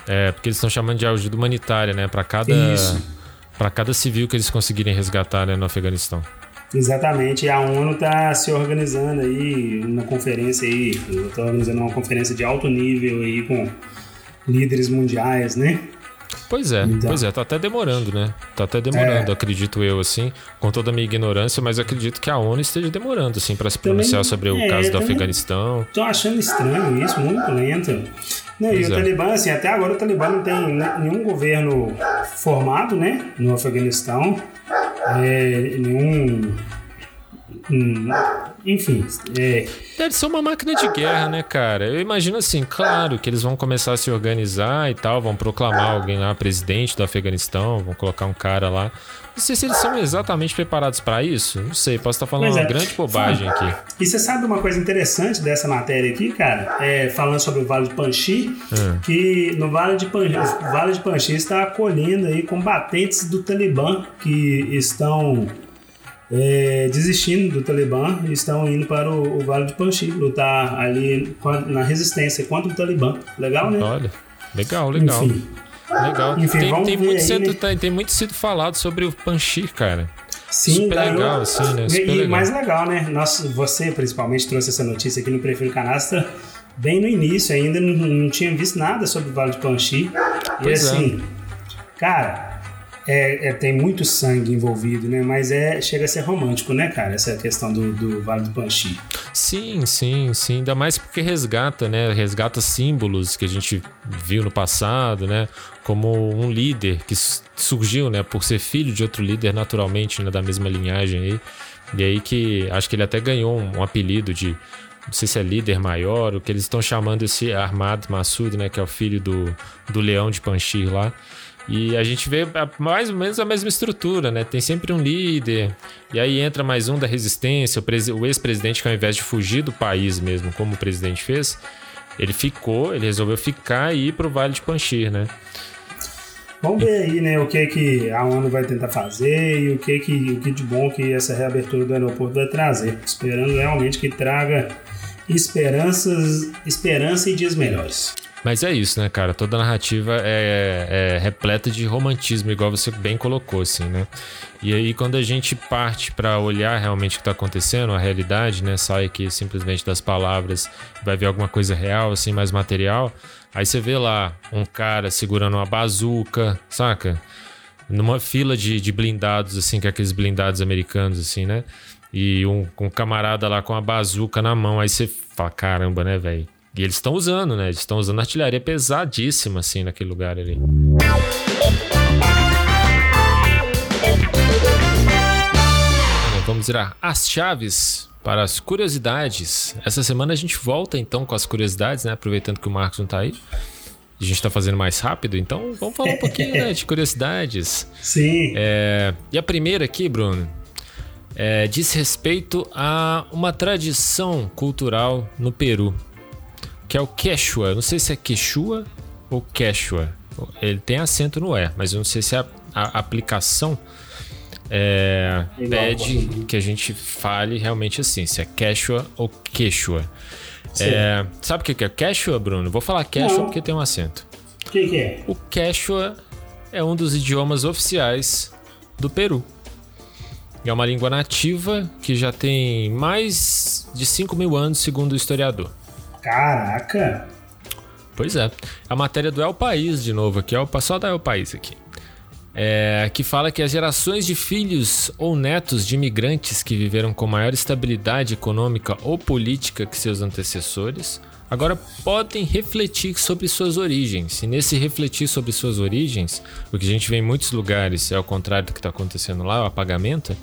[SPEAKER 1] É, porque eles estão chamando de ajuda humanitária, né? Para cada, para cada civil que eles conseguirem resgatar né, no Afeganistão.
[SPEAKER 16] Exatamente, e a ONU está se organizando aí, uma conferência aí, está organizando uma conferência de alto nível aí com líderes mundiais, né?
[SPEAKER 1] Pois é,
[SPEAKER 16] Então.
[SPEAKER 1] pois é, tá até demorando, né? Tá até demorando,
[SPEAKER 16] É.
[SPEAKER 1] acredito eu, assim, com toda a minha ignorância, mas acredito que a ONU esteja demorando, assim, para se pronunciar sobre o
[SPEAKER 16] é,
[SPEAKER 1] caso do
[SPEAKER 16] também-
[SPEAKER 1] Afeganistão.
[SPEAKER 16] Tô achando estranho isso, muito lento. Não, e o
[SPEAKER 1] é.
[SPEAKER 16] Talibã, assim, até agora o Talibã não tem ne- nenhum governo formado, né, no Afeganistão, é, nenhum... hum, enfim, é,
[SPEAKER 1] Deve ser uma máquina de guerra, né, cara? Eu imagino assim, claro que eles vão começar a se organizar e tal, vão proclamar alguém lá presidente do Afeganistão, vão colocar um cara lá. Não sei se eles são exatamente preparados para isso. Não sei, posso estar falando
[SPEAKER 16] Pois
[SPEAKER 1] uma
[SPEAKER 16] é.
[SPEAKER 1] grande bobagem aqui.
[SPEAKER 16] E você sabe uma coisa interessante dessa matéria aqui, cara? É, falando sobre o Vale de Panchi,
[SPEAKER 1] Hum.
[SPEAKER 16] que no Vale de Panchi, o Vale de Panchi está acolhendo aí combatentes do Talibã que estão é, desistindo do Talibã e estão indo para o, o Vale de Panchi lutar ali na resistência contra o Talibã. Legal, né?
[SPEAKER 1] Olha, legal, legal.
[SPEAKER 16] Enfim.
[SPEAKER 1] Legal.
[SPEAKER 16] Enfim,
[SPEAKER 1] tem,
[SPEAKER 16] vamos
[SPEAKER 1] tem
[SPEAKER 16] ver
[SPEAKER 1] muito
[SPEAKER 16] aí,
[SPEAKER 1] sido,
[SPEAKER 16] né?
[SPEAKER 1] tem, tem muito sido falado sobre o Panjshir, cara.
[SPEAKER 16] Sim,
[SPEAKER 1] super
[SPEAKER 16] ganhou.
[SPEAKER 1] legal, assim, né?
[SPEAKER 16] E,
[SPEAKER 1] Super
[SPEAKER 16] e
[SPEAKER 1] legal.
[SPEAKER 16] mais legal, né? Nós, você, principalmente, trouxe essa notícia aqui no Prefiro Canastra bem no início, ainda não, não tinha visto nada sobre o Vale de Panchi. E
[SPEAKER 1] Pois é.
[SPEAKER 16] assim, cara, é, é- tem muito sangue envolvido, né? Mas é, chega a ser romântico, né, cara? Essa questão do, do Vale do Panchi.
[SPEAKER 1] Sim, sim, sim. Ainda mais porque resgata, né? Resgata símbolos que a gente viu no passado, né? Como um líder que surgiu, né? Por ser filho de outro líder naturalmente, né? Da mesma linhagem aí. E aí que acho que ele até ganhou um, um apelido de. Não sei se é líder maior, o que eles estão chamando esse Armad Massoud, né? Que é o filho do, do leão de Panchir lá. E a gente vê mais ou menos a mesma estrutura, né? Tem sempre um líder, e aí entra mais um da resistência, o, presi- o ex-presidente que ao invés de fugir do país mesmo, como o presidente fez, ele ficou, ele resolveu ficar e ir pro Vale de Panchir, né?
[SPEAKER 16] Vamos ver aí, né, o que que a ONU vai tentar fazer e o que que, o que de bom que essa reabertura do aeroporto vai trazer. Esperando realmente que traga esperanças, esperança e dias melhores.
[SPEAKER 1] Mas é isso, né, cara? Toda narrativa é, é repleta de romantismo, igual você bem colocou, assim, né? E aí, quando a gente parte para olhar realmente o que tá acontecendo, a realidade, né? Sai aqui simplesmente das palavras, vai ver alguma coisa real, assim, mais material. Aí você vê lá um cara segurando uma bazuca, saca? Numa fila de, de blindados, assim, que é aqueles blindados americanos, assim, né? E um, um camarada lá com a bazuca na mão. Aí você fala, caramba, né, velho? E eles estão usando, né? Eles estão usando artilharia pesadíssima, assim, naquele lugar ali. Vamos virar as chaves para as curiosidades. Essa semana a gente volta então com as curiosidades, né? Aproveitando que o Marcos não tá aí. A gente tá fazendo mais rápido, então vamos falar um pouquinho né, de curiosidades.
[SPEAKER 16] Sim.
[SPEAKER 1] É, e a primeira aqui, Bruno, é, diz respeito a uma tradição cultural no Peru, que é o Quechua. Não sei se é Quechua ou Quechua. Ele tem acento no E, mas eu não sei se a, a aplicação é, pede que a gente fale realmente assim, se é Quechua ou Quechua. É, sabe o que é Quechua, Bruno? Vou falar Quechua
[SPEAKER 16] Não.
[SPEAKER 1] porque tem um acento.
[SPEAKER 16] O que que é?
[SPEAKER 1] O Quechua é um dos idiomas oficiais do Peru. É uma língua nativa que já tem mais de 5 mil anos, segundo o historiador.
[SPEAKER 16] Caraca!
[SPEAKER 1] Pois é. A matéria do El País, de novo, aqui, é o só da El País aqui. É, que fala que as gerações de filhos ou netos de imigrantes que viveram com maior estabilidade econômica ou política que seus antecessores agora podem refletir sobre suas origens. E nesse refletir sobre suas origens, o que a gente vê em muitos lugares é ao contrário do que está acontecendo lá, o apagamento.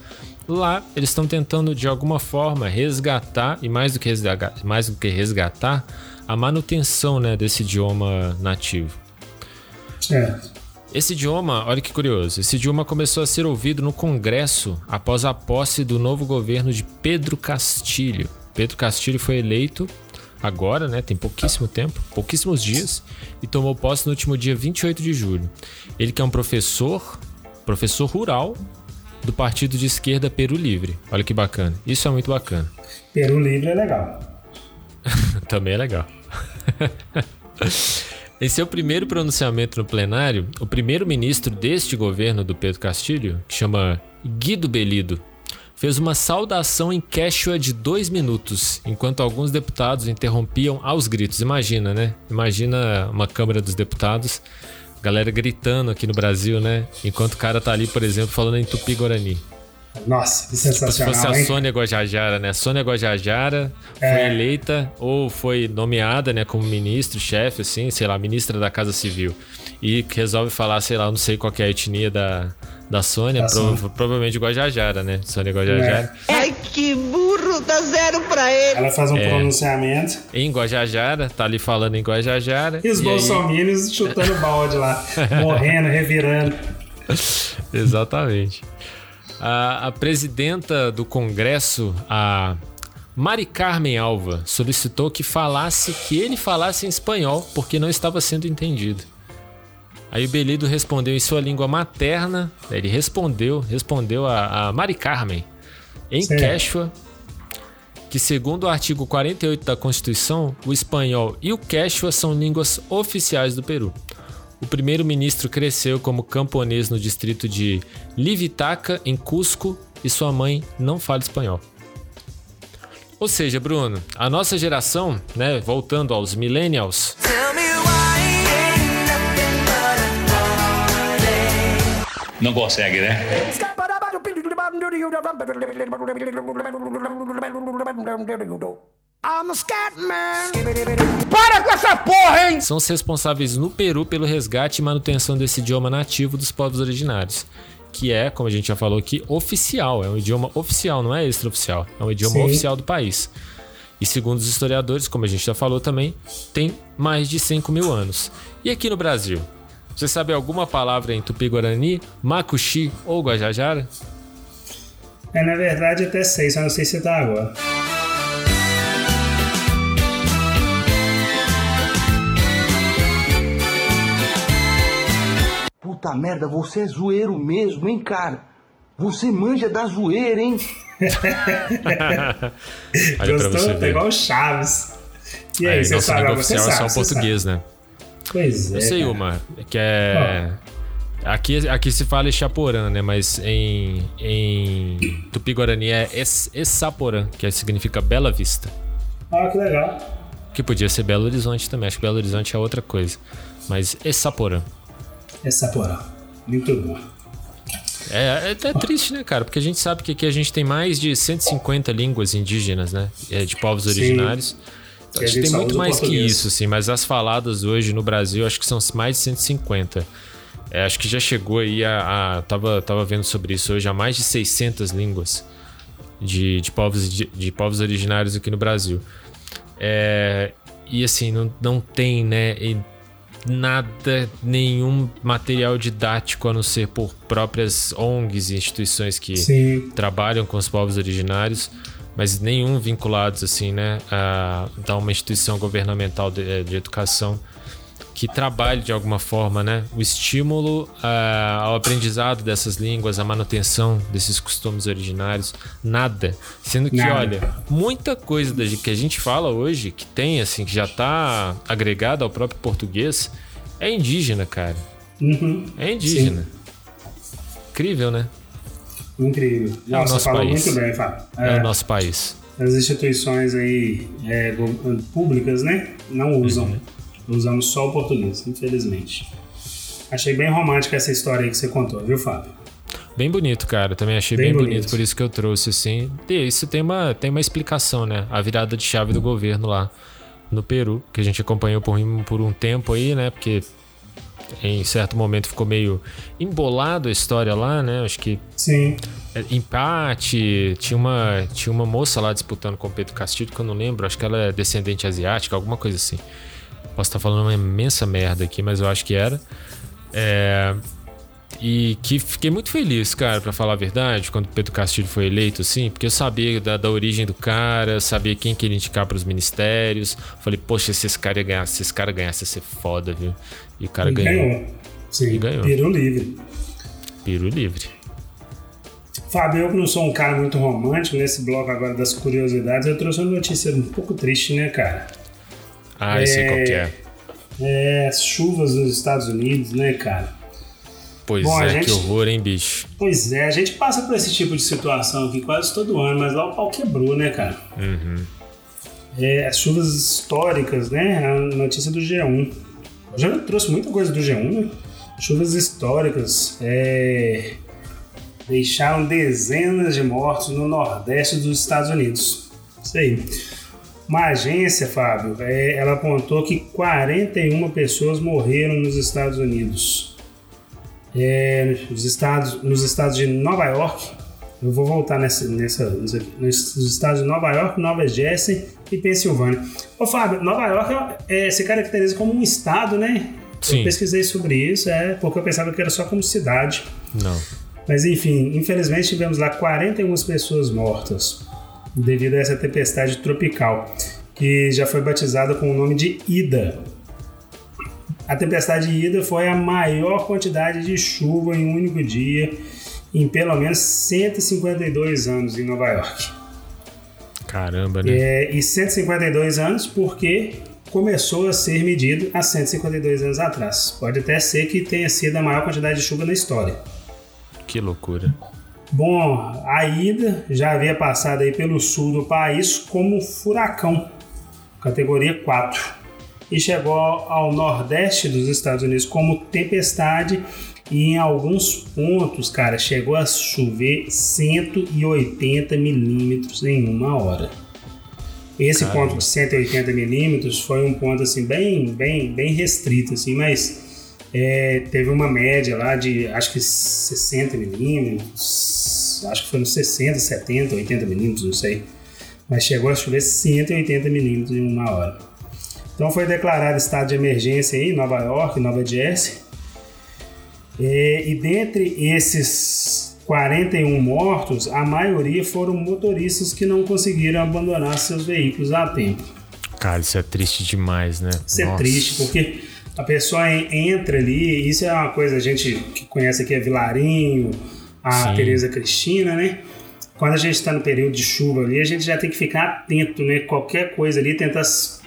[SPEAKER 1] Lá eles estão tentando de alguma forma resgatar e mais do que resgatar, mais do que resgatar a manutenção né, desse idioma nativo.
[SPEAKER 16] Certo.
[SPEAKER 1] Esse idioma, olha que curioso, esse idioma começou a ser ouvido no Congresso após a posse do novo governo de Pedro Castilho. Pedro Castilho foi eleito agora, né? Tem pouquíssimo tempo, pouquíssimos dias, e tomou posse no último dia 28 de julho. Ele que é um professor, professor rural do partido de esquerda Peru Livre. Olha que bacana. Isso é muito bacana.
[SPEAKER 16] Peru Livre é legal.
[SPEAKER 1] Também é legal. Em seu primeiro pronunciamento no plenário, o primeiro-ministro deste governo do Pedro Castilho, que chama Guido Belido, fez uma saudação em quechua de dois minutos, enquanto alguns deputados interrompiam aos gritos. Imagina, né? Imagina uma Câmara dos Deputados, galera gritando aqui no Brasil, né? Enquanto o cara tá ali, por exemplo, falando em tupi-guarani.
[SPEAKER 16] Nossa, que
[SPEAKER 1] Tipo, se
[SPEAKER 16] sensacional,
[SPEAKER 1] fosse a? Sônia Guajajara, né? Sônia Guajajara foi
[SPEAKER 16] É.
[SPEAKER 1] eleita ou foi nomeada, né, como ministro, chefe, assim, sei lá, ministra da Casa Civil. E resolve falar, sei lá, não sei qual é a etnia da, da Sônia,
[SPEAKER 16] Da
[SPEAKER 1] prova-
[SPEAKER 16] Sônia.
[SPEAKER 1] provavelmente Guajajara, né? Sônia Guajajara.
[SPEAKER 14] Ai, que burro, dá zero pra ele.
[SPEAKER 16] Ela faz um
[SPEAKER 1] É.
[SPEAKER 16] pronunciamento.
[SPEAKER 1] Em Guajajara, tá ali falando em Guajajara.
[SPEAKER 16] E os
[SPEAKER 1] aí-
[SPEAKER 16] bolsominions chutando balde lá, morrendo, revirando.
[SPEAKER 1] Exatamente. A, a presidenta do Congresso, a Mari Carmen Alva, solicitou que falasse, que ele falasse em espanhol, porque não estava sendo entendido. Aí o Belido respondeu em sua língua materna, ele respondeu, respondeu a, a Mari Carmen em
[SPEAKER 16] Certo.
[SPEAKER 1] quechua, que segundo o artigo 48 da Constituição, o espanhol e o quechua são línguas oficiais do Peru. O primeiro-ministro cresceu como camponês no distrito de Livitaca, em Cusco, e sua mãe não fala espanhol. Ou seja, Bruno, a nossa geração, né, voltando aos millennials,
[SPEAKER 3] Não consegue, né?
[SPEAKER 4] Para com essa porra, hein?
[SPEAKER 1] são os responsáveis no Peru pelo resgate e manutenção desse idioma nativo dos povos originários, que é, como a gente já falou aqui, oficial, é um idioma oficial, não é extraoficial, é um idioma
[SPEAKER 16] Sim.
[SPEAKER 1] oficial do país. E segundo os historiadores, como a gente já falou também, tem mais de 5 mil anos. E aqui no Brasil? Você sabe alguma palavra em Tupi-Guarani, Macuxi ou Guajajara?
[SPEAKER 16] É, na verdade, até sei, só não sei se tá agora.
[SPEAKER 18] Puta merda, você é zoeiro mesmo, hein, cara? Você manja da zoeira, hein?
[SPEAKER 1] Olha
[SPEAKER 16] Gostou? Tá igual o Chaves. E aí,
[SPEAKER 1] Aí,
[SPEAKER 16] você
[SPEAKER 1] nossa
[SPEAKER 16] sabe
[SPEAKER 1] língua oficial é só
[SPEAKER 16] sabe,
[SPEAKER 1] o português,
[SPEAKER 16] sabe.
[SPEAKER 1] né?
[SPEAKER 16] Pois é.
[SPEAKER 1] Eu sei
[SPEAKER 16] cara.
[SPEAKER 1] uma, que é. Aqui, aqui se fala Echaporã, né? Mas em, em Tupi-Guarani é Es- Essaporã, que significa Bela Vista.
[SPEAKER 16] Ah, que legal.
[SPEAKER 1] Que podia ser Belo Horizonte também. Acho que Belo Horizonte é outra coisa. Mas Essaporã.
[SPEAKER 16] Essa porra. Muito bom.
[SPEAKER 1] É, é até triste, né, cara? Porque a gente sabe que aqui a gente tem mais de 150 línguas indígenas, né? É, de povos
[SPEAKER 16] Sim.
[SPEAKER 1] originários.
[SPEAKER 16] A
[SPEAKER 1] acho que tem muito mais que isso, assim. Mas as faladas hoje no Brasil, acho que são mais de 150. É, acho que já chegou aí a, a- tava, tava vendo sobre isso hoje, a mais de 600 línguas de, de, povos, de, de povos originários aqui no Brasil. É, e assim, não, não tem, né? nada, nenhum material didático a não ser por próprias ONGs e instituições que
[SPEAKER 16] Sim.
[SPEAKER 1] trabalham com os povos originários, mas nenhum vinculados assim, né, a, a uma instituição governamental de, de educação que trabalhe de alguma forma, né, o estímulo ah, ao aprendizado dessas línguas, a manutenção desses costumes originários, nada. Sendo que,
[SPEAKER 16] Nada.
[SPEAKER 1] olha, muita coisa da- que a gente fala hoje, que tem assim, que já está agregada ao próprio português, é indígena, cara.
[SPEAKER 16] Uhum.
[SPEAKER 1] É indígena. Incrível, né?
[SPEAKER 16] Incrível.
[SPEAKER 1] É
[SPEAKER 16] Não,
[SPEAKER 1] o nosso
[SPEAKER 16] falou
[SPEAKER 1] país.
[SPEAKER 16] muito bem, Fábio.
[SPEAKER 1] É. o nosso país.
[SPEAKER 16] As instituições aí é, públicas, né? Não usam.
[SPEAKER 1] Uhum.
[SPEAKER 16] Usamos só o português, infelizmente. Achei bem romântica essa história aí que você contou, viu, Fábio?
[SPEAKER 1] Bem bonito, cara. Também achei
[SPEAKER 16] Bem
[SPEAKER 1] bem, bonito.
[SPEAKER 16] bonito.
[SPEAKER 1] por isso que eu trouxe, assim. E isso tem uma, tem uma explicação, né? A virada de chave do governo lá no Peru, que a gente acompanhou por, um- por um tempo aí, né? Porque em certo momento ficou meio embolado a história lá, né? Acho que
[SPEAKER 16] Sim.
[SPEAKER 1] é, empate. Tinha uma, tinha uma moça lá disputando com o Pedro Castilho, que eu não lembro. Acho que ela é descendente asiática, alguma coisa assim. Posso estar falando uma imensa merda aqui, mas eu acho que era. É, e que fiquei muito feliz, cara, pra falar a verdade, quando o Pedro Castilho foi eleito, assim, porque eu sabia da, da origem do cara, sabia quem que ele indicar pros ministérios. Falei, poxa, se esse cara ganhar, se esse cara ganhasse, ia ser foda, viu? E o cara
[SPEAKER 16] E
[SPEAKER 1] ganhou.
[SPEAKER 16] Sim,
[SPEAKER 1] E ganhou.
[SPEAKER 16] Peru livre.
[SPEAKER 1] Piro livre.
[SPEAKER 16] Fábio, eu que não sou um cara muito romântico nesse bloco agora das curiosidades, eu trouxe uma notícia um pouco triste, né, cara?
[SPEAKER 1] Ah, eu sei qual que é.
[SPEAKER 16] É, as chuvas nos Estados Unidos, né, cara?
[SPEAKER 1] Pois
[SPEAKER 16] Bom,
[SPEAKER 1] é,
[SPEAKER 16] gente-
[SPEAKER 1] que horror, hein, bicho?
[SPEAKER 16] Pois é, a gente passa por esse tipo de situação aqui quase todo ano, mas lá o pau quebrou, né, cara?
[SPEAKER 1] Uhum.
[SPEAKER 16] É, as chuvas históricas, né? A notícia do G1. Eu já trouxe muita coisa do G1, né? Chuvas históricas é, deixaram dezenas de mortos no nordeste dos Estados Unidos. Isso aí. Uma agência, Fábio, é, ela apontou que 41 pessoas morreram nos Estados Unidos. É, nos, estados, nos estados de Nova York, eu vou voltar nessa, nessa, nos estados de Nova York, Nova Jersey e Pensilvânia. Ô Fábio, Nova York é, se caracteriza como um estado, né?
[SPEAKER 1] Sim.
[SPEAKER 16] Eu pesquisei sobre isso, é, porque eu pensava que era só como cidade.
[SPEAKER 1] Não.
[SPEAKER 16] Mas enfim, infelizmente tivemos lá 41 pessoas mortas devido a essa tempestade tropical, que já foi batizada com o nome de Ida. A tempestade Ida foi a maior quantidade de chuva em um único dia em pelo menos 152 anos em Nova York.
[SPEAKER 1] Caramba, né?
[SPEAKER 16] É, e 152 anos porque começou a ser medido há 152 anos atrás. Pode até ser que tenha sido a maior quantidade de chuva na história.
[SPEAKER 1] Que loucura.
[SPEAKER 16] Bom, a ida já havia passado aí pelo sul do país como furacão, categoria 4, e chegou ao nordeste dos Estados Unidos como tempestade e em alguns pontos, cara, chegou a chover 180 milímetros em uma hora. Esse
[SPEAKER 1] Caramba.
[SPEAKER 16] ponto de 180 milímetros foi um ponto assim bem, bem, bem restrito, assim, mas é, teve uma média lá de acho que 60 milímetros, acho que foi nos 60, 70, 80 milímetros, não sei. Mas chegou a chover 180 milímetros em uma hora. Então foi declarado estado de emergência em Nova York, Nova Jersey. É, e dentre esses 41 mortos, a maioria foram motoristas que não conseguiram abandonar seus veículos a tempo.
[SPEAKER 1] Cara, isso é triste demais, né?
[SPEAKER 16] Isso é
[SPEAKER 1] Nossa.
[SPEAKER 16] triste, porque a pessoa en- entra ali, isso é uma coisa, a gente que conhece aqui é Vilarinho, a
[SPEAKER 1] Sim.
[SPEAKER 16] Tereza Cristina, né? Quando a gente está no período de chuva ali, a gente já tem que ficar atento, né? Qualquer coisa ali, tentar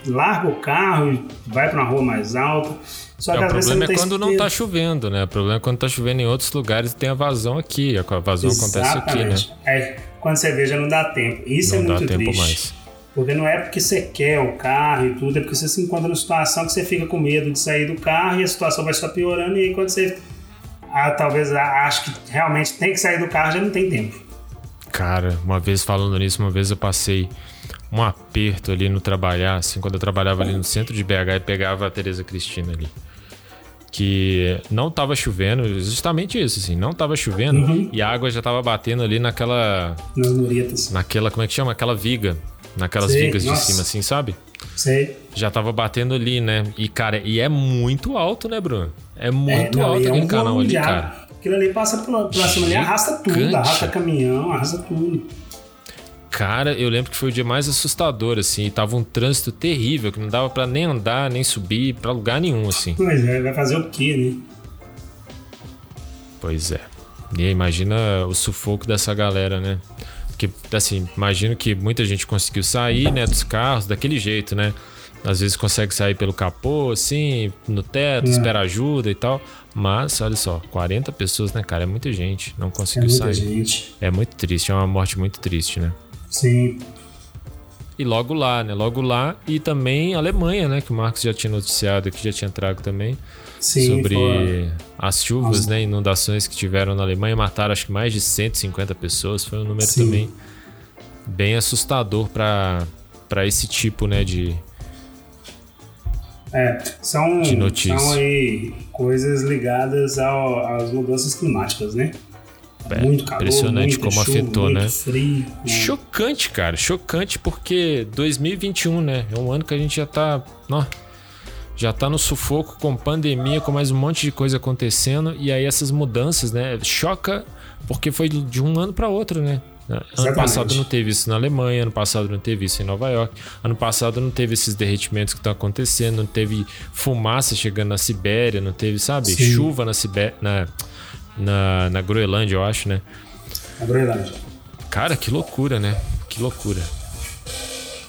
[SPEAKER 16] larga o carro e vai para uma rua mais alta. Só
[SPEAKER 1] É,
[SPEAKER 16] que
[SPEAKER 1] o
[SPEAKER 16] às vezes você
[SPEAKER 1] problema é quando não
[SPEAKER 16] certeza.
[SPEAKER 1] tá chovendo, né? O problema é quando tá chovendo em outros lugares e tem a vazão aqui. A vazão acontece aqui, né?
[SPEAKER 16] Exatamente. É, quando você vê, já não dá tempo. Isso
[SPEAKER 1] Não
[SPEAKER 16] é
[SPEAKER 1] dá
[SPEAKER 16] muito
[SPEAKER 1] tempo
[SPEAKER 16] triste.
[SPEAKER 1] mais.
[SPEAKER 16] Porque não é porque você quer o carro e tudo, é porque você se encontra numa situação que você fica com medo de sair do carro e a situação vai só piorando. E aí quando você ah, talvez ah, acha que realmente tem que sair do carro, já não tem tempo.
[SPEAKER 1] Cara, uma vez falando nisso, uma vez eu passei um aperto ali no trabalhar, assim, quando eu trabalhava ali no centro de BH e pegava a Tereza Cristina ali. Que não tava chovendo, justamente isso, assim, não tava chovendo
[SPEAKER 16] Uhum.
[SPEAKER 1] e a água já tava batendo ali naquela.
[SPEAKER 16] Nas muretas.
[SPEAKER 1] Naquela, como é que chama? Aquela viga. Naquelas
[SPEAKER 16] Sei,
[SPEAKER 1] vigas
[SPEAKER 16] nossa.
[SPEAKER 1] de cima, assim, sabe?
[SPEAKER 16] Sei.
[SPEAKER 1] Já tava batendo ali, né? E, cara, e é muito alto, né, Bruno? É muito
[SPEAKER 16] não,
[SPEAKER 1] alto
[SPEAKER 16] é
[SPEAKER 1] aquele
[SPEAKER 16] um
[SPEAKER 1] canal ali, cara.
[SPEAKER 16] Aquilo ali passa por, por cima ali, arrasta tudo, arrasta caminhão, arrasta tudo.
[SPEAKER 1] Cara, eu lembro que foi o dia mais assustador, assim. Tava um trânsito terrível, que não dava pra nem andar, nem subir pra lugar nenhum, assim.
[SPEAKER 16] Pois é, vai fazer o quê, né?
[SPEAKER 1] Pois é. E aí, imagina o sufoco dessa galera, né? Porque, assim, imagino que muita gente conseguiu sair, né, dos carros daquele jeito, né? Às vezes consegue sair pelo capô, assim, no teto,
[SPEAKER 16] É.
[SPEAKER 1] espera ajuda e tal. Mas, olha só, 40 pessoas, né, cara? É muita gente. Não conseguiu
[SPEAKER 16] É muita
[SPEAKER 1] sair.
[SPEAKER 16] gente.
[SPEAKER 1] É muito triste, é uma morte muito triste, né?
[SPEAKER 16] Sim.
[SPEAKER 1] E logo lá, né? Logo lá. E também a Alemanha, né? Que o Marcos já tinha noticiado aqui, já tinha trago também.
[SPEAKER 16] Sim,
[SPEAKER 1] sobre
[SPEAKER 16] foi.
[SPEAKER 1] as chuvas,
[SPEAKER 16] As-
[SPEAKER 1] né? Inundações que tiveram na Alemanha. Mataram acho que mais de 150 pessoas. Foi um número
[SPEAKER 16] Sim.
[SPEAKER 1] também bem assustador para esse tipo, né? De,
[SPEAKER 16] É, são, são aí coisas ligadas ao- às mudanças climáticas, né?
[SPEAKER 1] É,
[SPEAKER 16] muito calor,
[SPEAKER 1] impressionante como
[SPEAKER 16] chuva,
[SPEAKER 1] afetou, né?
[SPEAKER 16] frio.
[SPEAKER 1] Chocante, cara. Chocante porque 2021, né? É um ano que a gente já tá. Ó, já tá no sufoco com pandemia, com mais um monte de coisa acontecendo. E aí essas mudanças, né? Choca porque foi de um ano para outro, né? Ano
[SPEAKER 16] Exatamente.
[SPEAKER 1] passado não teve isso na Alemanha, ano passado não teve isso em Nova York, ano passado não teve esses derretimentos que estão acontecendo, não teve fumaça chegando na Sibéria, não teve, sabe,
[SPEAKER 16] Sim.
[SPEAKER 1] chuva na Sibéria, na, na, na Groenlândia, eu acho, né?
[SPEAKER 16] É verdade.
[SPEAKER 1] Cara, que loucura, né? Que loucura.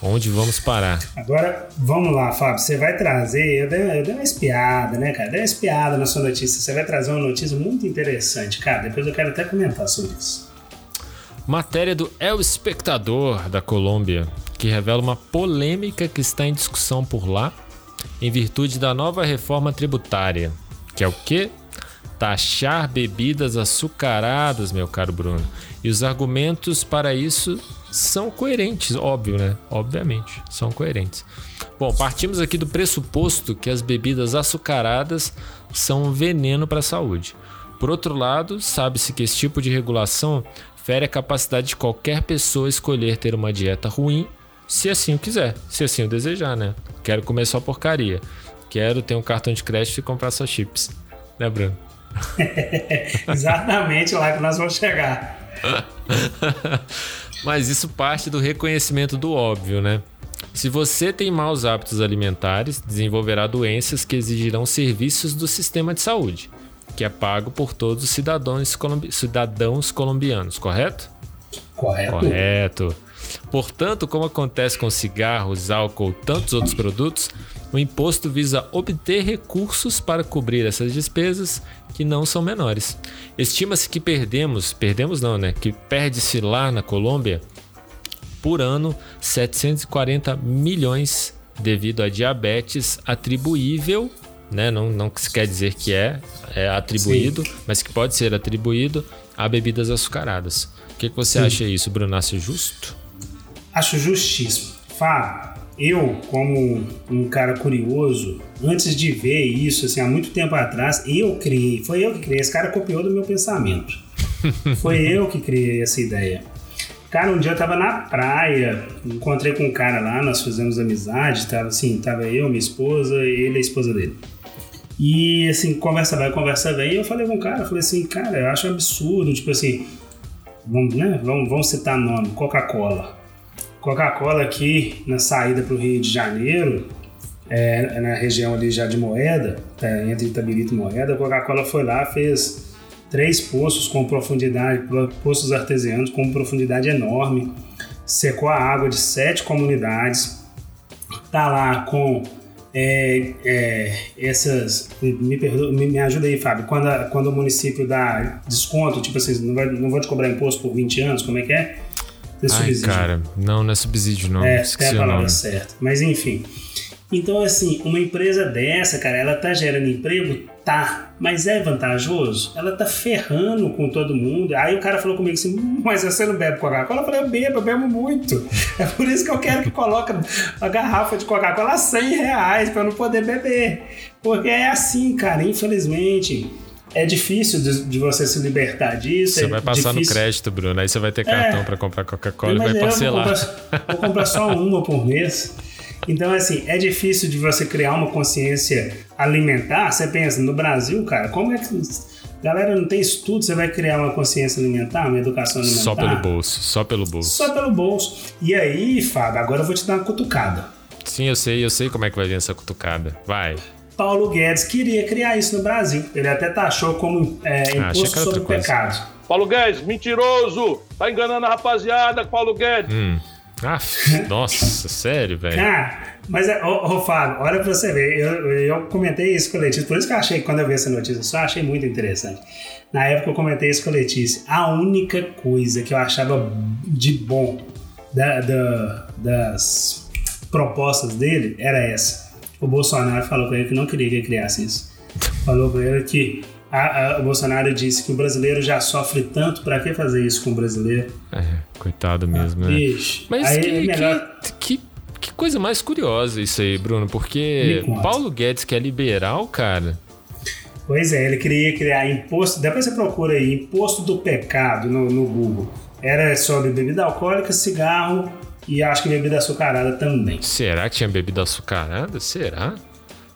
[SPEAKER 1] Onde vamos parar?
[SPEAKER 16] Agora, vamos lá, Fábio. Você vai trazer. Eu dei, eu dei uma espiada, né, cara? Dei uma espiada na sua notícia. Você vai trazer uma notícia muito interessante, cara. Depois eu quero até comentar sobre isso.
[SPEAKER 1] Matéria do El Espectador da Colômbia, que revela uma polêmica que está em discussão por lá, em virtude da nova reforma tributária, que é o quê? Taxar bebidas açucaradas, meu caro Bruno. E os argumentos para isso são coerentes, óbvio, né? Obviamente, são coerentes. Bom, partimos aqui do pressuposto que as bebidas açucaradas são um veneno para a saúde. Por outro lado, sabe-se que esse tipo de regulação fere a capacidade de qualquer pessoa escolher ter uma dieta ruim, se assim o quiser, se assim o desejar, né? Quero comer só porcaria. Quero ter um cartão de crédito e comprar só chips. Né, Bruno?
[SPEAKER 16] Exatamente lá que nós vamos chegar.
[SPEAKER 1] Mas isso parte do reconhecimento do óbvio, né? Se você tem maus hábitos alimentares, desenvolverá doenças que exigirão serviços do sistema de saúde, que é pago por todos os cidadãos, colombi- cidadãos colombianos, correto?
[SPEAKER 16] Correto.
[SPEAKER 1] Correto. Portanto, como acontece com cigarros, álcool e tantos outros produtos, O imposto visa obter recursos para cobrir essas despesas que não são menores. Estima-se que perdemos, perdemos não, né? Que perde-se lá na Colômbia por ano 740 milhões devido a diabetes atribuível, né? Não, não se quer dizer que é, é atribuído, mas que pode ser atribuído a bebidas açucaradas. O que, que você
[SPEAKER 16] Sim.
[SPEAKER 1] acha isso, Bruno? Acha justo?
[SPEAKER 16] Acho justíssimo. Fábio, eu, como um cara curioso, antes de ver isso, assim, há muito tempo atrás, eu criei, foi eu que criei, esse cara copiou do meu pensamento. Foi eu que criei essa ideia. Cara, um dia eu tava na praia, encontrei com um cara lá, nós fizemos amizade, tava assim, tava eu, minha esposa, ele e a esposa dele. E assim, conversa vai, conversa vem, e eu falei com o cara, falei assim, cara, eu acho absurdo, tipo assim, vamos, né, vamos, vamos citar nome, Coca-Cola. Coca-Cola aqui na saída para o Rio de Janeiro, é, na região ali já de Moeda, tá, entre Itabirito e Moeda, a Coca-Cola foi lá, fez três poços com profundidade, poços artesianos com profundidade enorme, secou a água de sete comunidades, tá lá com é, é, essas. Me, perdoa, me, me ajuda aí, Fábio. Quando, a- quando o município dá desconto, tipo assim, não, vai, não vou te cobrar imposto por 20 anos, como é que é? Tem
[SPEAKER 1] Ai,
[SPEAKER 16] subsídio.
[SPEAKER 1] cara, não, não é subsídio, não.
[SPEAKER 16] É,
[SPEAKER 1] Esqueci
[SPEAKER 16] a palavra certa. Mas enfim. Então, assim, uma empresa dessa, cara, ela tá gerando emprego? Tá. Mas é vantajoso? Ela tá ferrando com todo mundo. Aí o cara falou comigo assim, "Hum, mas você não bebe Coca-Cola? Eu falei, eu bebo, eu bebo muito. É por isso que eu quero que coloque a garrafa de Coca-Cola a 100 reais pra eu não poder beber. Porque é assim, cara, infelizmente. É difícil de, de você se libertar disso.
[SPEAKER 1] Você
[SPEAKER 16] é
[SPEAKER 1] vai passar
[SPEAKER 16] difícil.
[SPEAKER 1] no crédito, Bruno. Aí você vai ter
[SPEAKER 16] É.
[SPEAKER 1] cartão pra comprar Coca-Cola e vai parcelar.
[SPEAKER 16] Vou comprar, vou comprar só uma por mês. Então, assim, é difícil de você criar uma consciência alimentar. Você pensa, no Brasil, cara, como é que. Galera, não tem estudo, você vai criar uma consciência alimentar, uma educação alimentar?
[SPEAKER 1] Só pelo bolso, só pelo bolso.
[SPEAKER 16] Só pelo bolso. E aí, Fábio, agora eu vou te dar uma cutucada.
[SPEAKER 1] Sim, eu sei, eu sei como é que vai vir essa cutucada. Vai.
[SPEAKER 16] Paulo Guedes queria criar isso no Brasil. Ele até taxou como é,
[SPEAKER 1] Ah,
[SPEAKER 16] imposto
[SPEAKER 1] era
[SPEAKER 16] sobre
[SPEAKER 1] coisa.
[SPEAKER 16] pecado.
[SPEAKER 19] Paulo Guedes, mentiroso! Tá enganando a rapaziada, Paulo Guedes.
[SPEAKER 1] Hum. Ah, nossa, sério, velho.
[SPEAKER 16] Cara, mas, é- ô, ô Fábio, olha pra você ver, eu, eu comentei isso com a Letícia, por isso que eu achei, quando eu vi essa notícia, eu só achei muito interessante. Na época eu comentei isso com a Letícia. A única coisa que eu achava de bom da- da- das propostas dele era essa. O Bolsonaro falou com ele que não queria que ele criasse isso. Falou com ele que a- a- o Bolsonaro disse que o brasileiro já sofre tanto, pra que fazer isso com o brasileiro?
[SPEAKER 1] É, coitado mesmo, né?
[SPEAKER 16] Bicho,
[SPEAKER 1] Mas
[SPEAKER 16] aí
[SPEAKER 1] que,
[SPEAKER 16] é melhor-
[SPEAKER 1] que, que, que coisa mais curiosa isso aí, Bruno, porque. Paulo Guedes, que é liberal, cara.
[SPEAKER 16] Pois é, ele queria criar imposto. Depois você procura aí, imposto do pecado no, no Google. Era sobre bebida alcoólica, cigarro e acho que bebida açucarada também.
[SPEAKER 1] Será que tinha bebida açucarada? Será?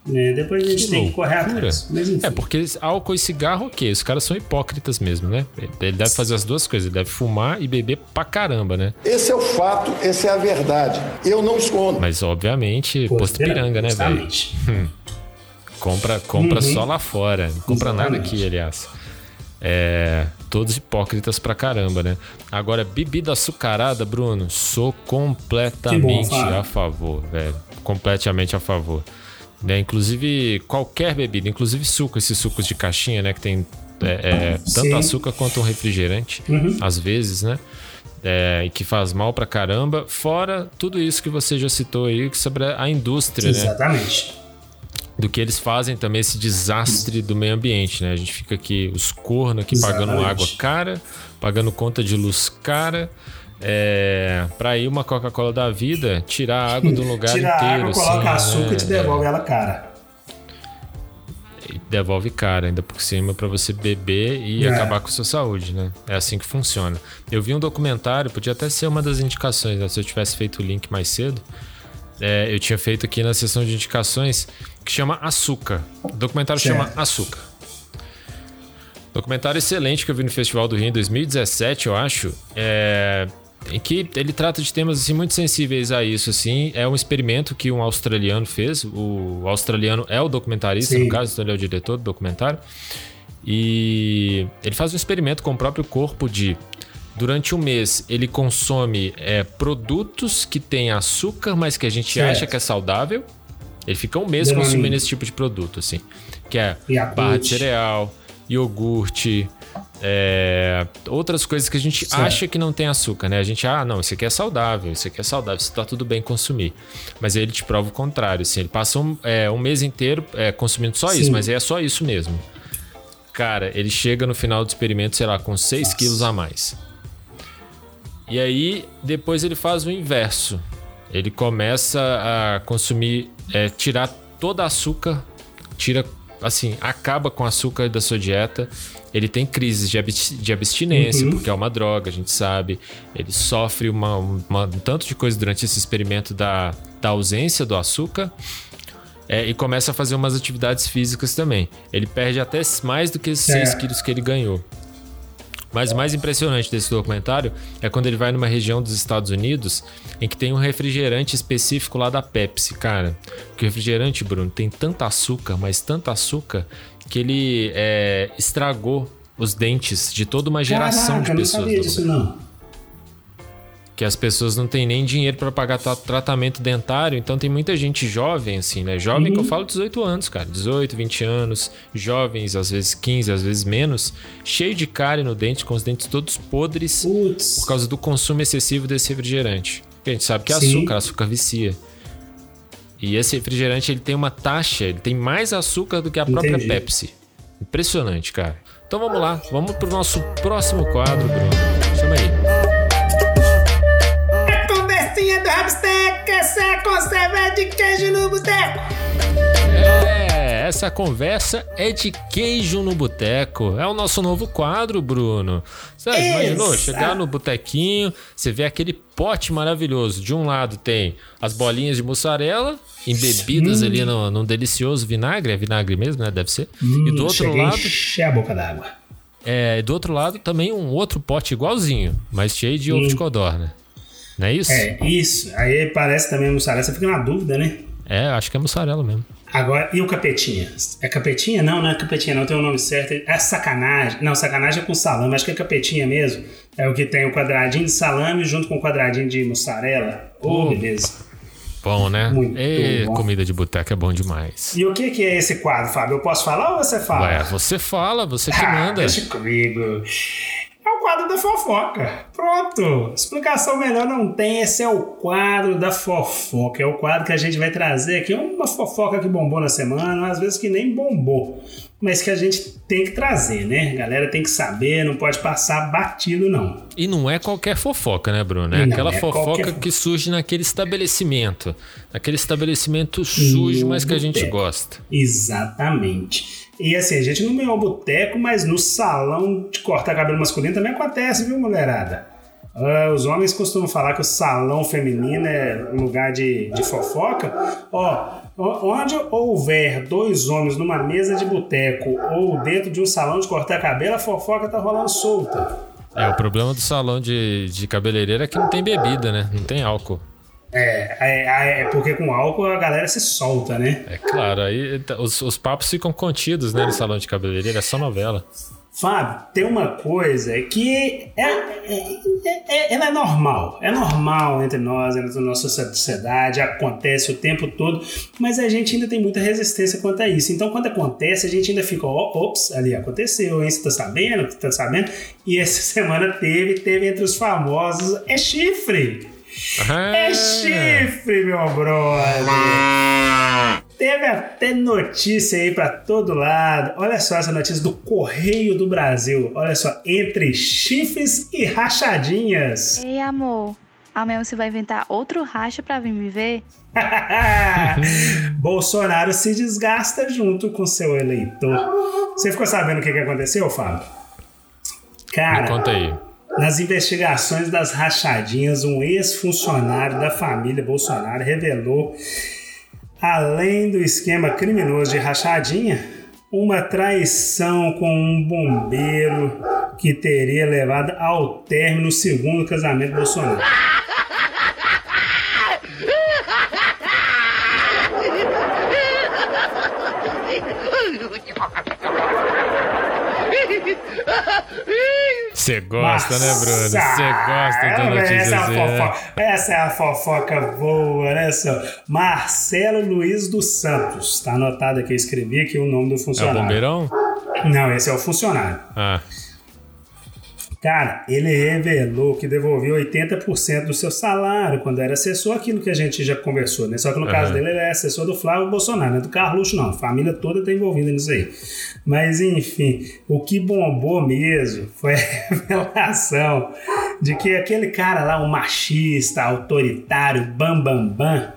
[SPEAKER 16] né? Depois a gente
[SPEAKER 1] Que
[SPEAKER 16] tem que correr atrás. Mas enfim.
[SPEAKER 1] É, porque álcool e cigarro, ok. Os caras são hipócritas mesmo, né? Ele deve fazer as duas coisas. Ele deve fumar e beber pra caramba, né?
[SPEAKER 10] Esse é o fato, essa é a verdade. Eu não escondo.
[SPEAKER 1] Mas, obviamente, posto
[SPEAKER 16] Piranga,
[SPEAKER 1] né, velho? Hum. Compra, compra
[SPEAKER 16] Uhum.
[SPEAKER 1] só lá fora. Não compra nada
[SPEAKER 16] Exatamente.
[SPEAKER 1] aqui, aliás. É, todos hipócritas pra caramba, né? Agora, bebida açucarada, Bruno, sou completamente
[SPEAKER 16] bom,
[SPEAKER 1] a favor, velho. Completamente a favor. Né? Inclusive, qualquer bebida, inclusive suco, esses sucos de caixinha, né? Que tem é, é, tanto açúcar quanto um refrigerante,
[SPEAKER 16] Uhum.
[SPEAKER 1] às vezes, né? É, e que faz mal pra caramba. Fora tudo isso que você já citou aí sobre a indústria, né?
[SPEAKER 16] Exatamente.
[SPEAKER 1] Do que eles fazem também esse desastre do meio ambiente, né? A gente fica aqui, os cornos aqui pagando
[SPEAKER 16] Exatamente.
[SPEAKER 1] água cara, pagando conta de luz cara, é, pra ir uma Coca-Cola da vida tirar a água do lugar
[SPEAKER 16] Tira
[SPEAKER 1] inteiro.
[SPEAKER 16] água, coloca
[SPEAKER 1] assim,
[SPEAKER 16] açúcar
[SPEAKER 1] né?
[SPEAKER 16] e te devolve ela cara.
[SPEAKER 1] E devolve cara ainda por cima pra você beber e
[SPEAKER 16] É.
[SPEAKER 1] acabar com a sua saúde, né? É assim que funciona. Eu vi um documentário, podia até ser uma das indicações, né? Se eu tivesse feito o link mais cedo, é, eu tinha feito aqui na seção de indicações que chama Açúcar. O documentário
[SPEAKER 16] Certo.
[SPEAKER 1] chama Açúcar. Documentário excelente que eu vi no Festival do Rio em 2017, eu acho. É, em que ele trata de temas assim, muito sensíveis a isso. Assim. É um experimento que um australiano fez. O australiano é o documentarista,
[SPEAKER 16] Sim.
[SPEAKER 1] no caso, então ele é o diretor do documentário. E ele faz um experimento com o próprio corpo de. Durante um mês, ele consome é, produtos que têm açúcar, mas que a gente
[SPEAKER 16] Certo.
[SPEAKER 1] acha que é saudável. Ele fica um mês
[SPEAKER 16] Denominho.
[SPEAKER 1] consumindo esse tipo de produto, assim. Que é
[SPEAKER 16] Yakult.
[SPEAKER 1] barra de cereal, iogurte, é, outras coisas que a gente
[SPEAKER 16] Certo.
[SPEAKER 1] acha que não tem açúcar, né? A gente, ah, não, isso aqui é saudável, isso aqui é saudável, isso tá tudo bem consumir. Mas aí ele te prova o contrário, assim. Ele passa um, é, um mês inteiro é, consumindo só
[SPEAKER 16] Sim.
[SPEAKER 1] isso, mas aí é só isso mesmo. Cara, ele chega no final do experimento, sei lá, com 6 quilos a mais. E aí, depois ele faz o inverso. Ele começa a consumir, é, tirar todo açúcar, tira, assim, acaba com o açúcar da sua dieta. Ele tem crises de, abs- de abstinência,
[SPEAKER 16] Uhum.
[SPEAKER 1] porque é uma droga, a gente sabe. Ele sofre uma, uma- um tanto de coisa durante esse experimento da, da ausência do açúcar. É, e começa a fazer umas atividades físicas também. Ele perde até mais do que 6
[SPEAKER 16] É.
[SPEAKER 1] quilos que ele ganhou. Mas o mais impressionante desse documentário é quando ele vai numa região dos Estados Unidos em que tem um refrigerante específico lá da Pepsi, cara. Que o refrigerante, Bruno, tem tanto açúcar, mas tanto açúcar, que ele é, estragou os dentes de toda uma geração
[SPEAKER 16] Caraca,
[SPEAKER 1] de
[SPEAKER 16] eu não
[SPEAKER 1] pessoas.
[SPEAKER 16] sabia disso, não.
[SPEAKER 1] Que as pessoas não têm nem dinheiro para pagar tra- tratamento dentário, então tem muita gente jovem, assim, né? Jovem que eu
[SPEAKER 16] Uhum.
[SPEAKER 1] falo 18 anos, cara. 18, 20 anos, jovens, às vezes 15, às vezes menos, cheio de cárie no dente, com os dentes todos podres por causa do consumo excessivo desse refrigerante. Porque a gente sabe que é
[SPEAKER 16] Sim.
[SPEAKER 1] açúcar, açúcar vicia. E esse refrigerante ele tem uma taxa, ele tem mais açúcar do que a própria
[SPEAKER 16] Entendi.
[SPEAKER 1] Pepsi. Impressionante, cara. Então vamos lá, vamos pro nosso próximo quadro, Bruno.
[SPEAKER 16] Do Rabstack, essa é conserva de queijo no boteco.
[SPEAKER 1] É, essa conversa é de queijo no boteco. É o nosso novo quadro, Bruno. Você imaginou? Chegar no botequinho, você vê aquele pote maravilhoso. De um lado tem as bolinhas de mussarela, embebidas
[SPEAKER 16] Hum.
[SPEAKER 1] ali no, num delicioso vinagre. É vinagre mesmo, né? Deve ser.
[SPEAKER 16] Hum,
[SPEAKER 1] e do outro
[SPEAKER 16] cheguei a
[SPEAKER 1] lado.
[SPEAKER 16] encher a boca d'água.
[SPEAKER 1] É, do outro lado também um outro pote igualzinho, mas cheio de ovo
[SPEAKER 16] Hum.
[SPEAKER 1] de codorna. Não é isso?
[SPEAKER 16] É, isso. Aí parece também mussarela. Você fica na dúvida, né?
[SPEAKER 1] É, acho que é mussarela mesmo.
[SPEAKER 16] Agora, e o capetinha? É capetinha? Não, não é capetinha, não tem o nome certo. É sacanagem. Não, sacanagem é com salame, acho que é capetinha mesmo. É o que tem o quadradinho de salame junto com o quadradinho de mussarela. Ô,
[SPEAKER 1] Hum.
[SPEAKER 16] beleza.
[SPEAKER 1] Bom, né?
[SPEAKER 16] Muito
[SPEAKER 1] e
[SPEAKER 16] bom.
[SPEAKER 1] comida de boteco é bom demais.
[SPEAKER 16] E o que, que é esse quadro, Fábio? Eu posso falar ou você fala?
[SPEAKER 1] Ué, você fala, você que
[SPEAKER 16] Ah,
[SPEAKER 1] manda.
[SPEAKER 16] deixa comigo. É quadro da fofoca. Pronto. Explicação melhor não tem. Esse é o quadro da fofoca. É o quadro que a gente vai trazer aqui. Uma fofoca que bombou na semana, às vezes que nem bombou. Mas que a gente tem que trazer, né? A galera tem que saber, não pode passar batido, não.
[SPEAKER 1] E não é qualquer fofoca, né, Bruno? É
[SPEAKER 16] Não
[SPEAKER 1] aquela
[SPEAKER 16] é
[SPEAKER 1] fofoca
[SPEAKER 16] qualquer
[SPEAKER 1] que surge naquele estabelecimento. Naquele estabelecimento sujo, mas que a gente gosta.
[SPEAKER 16] Exatamente. E assim, a gente não ao boteco, mas no salão de cortar cabelo masculino também acontece, viu, mulherada? Ah, os homens costumam falar que o salão feminino é lugar de, de fofoca. Ó, onde houver dois homens numa mesa de boteco ou dentro de um salão de cortar cabelo, a fofoca tá rolando solta.
[SPEAKER 1] É, o problema do salão de, de cabeleireiro é que não tem bebida, né? Não tem álcool.
[SPEAKER 16] É, é, é porque com álcool a galera se solta, né?
[SPEAKER 1] É claro, aí tá- os, os papos ficam contidos, né, no salão de cabeleireiro, é só novela.
[SPEAKER 16] Fábio, tem uma coisa que é, é, é- ela é normal. É normal entre nós, entre a nossa sociedade, acontece o tempo todo, mas a gente ainda tem muita resistência quanto a isso. Então, quando acontece, a gente ainda fica, ops, ali aconteceu, hein? Você tá sabendo? Você tá sabendo? E essa semana teve, teve entre os famosos, é chifre! É chifre, meu brother! Teve até notícia aí pra todo lado. Olha só essa notícia do Correio do Brasil. Olha só, entre chifres e rachadinhas.
[SPEAKER 20] Ei, amor. Amanhã você vai inventar outro racha pra vir me ver?
[SPEAKER 16] Bolsonaro se desgasta junto com seu eleitor. Você ficou sabendo o que, que aconteceu, Fábio? Cara,
[SPEAKER 1] Me conta aí.
[SPEAKER 16] Nas investigações das rachadinhas, um ex-funcionário da família Bolsonaro revelou, além do esquema criminoso de rachadinha, uma traição com um bombeiro que teria levado ao término o segundo casamento Bolsonaro.
[SPEAKER 1] Você gosta, né, Bruno? Você
[SPEAKER 16] Nossa!
[SPEAKER 1] gosta de
[SPEAKER 16] É,
[SPEAKER 1] notícias
[SPEAKER 16] essa, é a
[SPEAKER 1] né?
[SPEAKER 16] fofoca, essa é a fofoca boa, né, só? Marcelo Luiz dos Santos. Tá anotado aqui, eu escrevi aqui o nome do
[SPEAKER 1] É o
[SPEAKER 16] funcionário.
[SPEAKER 1] bombeirão?
[SPEAKER 16] Não, esse é o funcionário.
[SPEAKER 1] Ah,
[SPEAKER 16] Cara, ele revelou que devolveu 80% do seu salário quando era assessor, aquilo que a gente já conversou, né? Só que no caso
[SPEAKER 1] Aham.
[SPEAKER 16] dele, ele é assessor do Flávio Bolsonaro, não é do Carluxo, não. A família toda tá envolvida nisso aí. Mas, enfim, o que bombou mesmo foi a revelação de que aquele cara lá, um machista, autoritário, bambambam, bam, bam,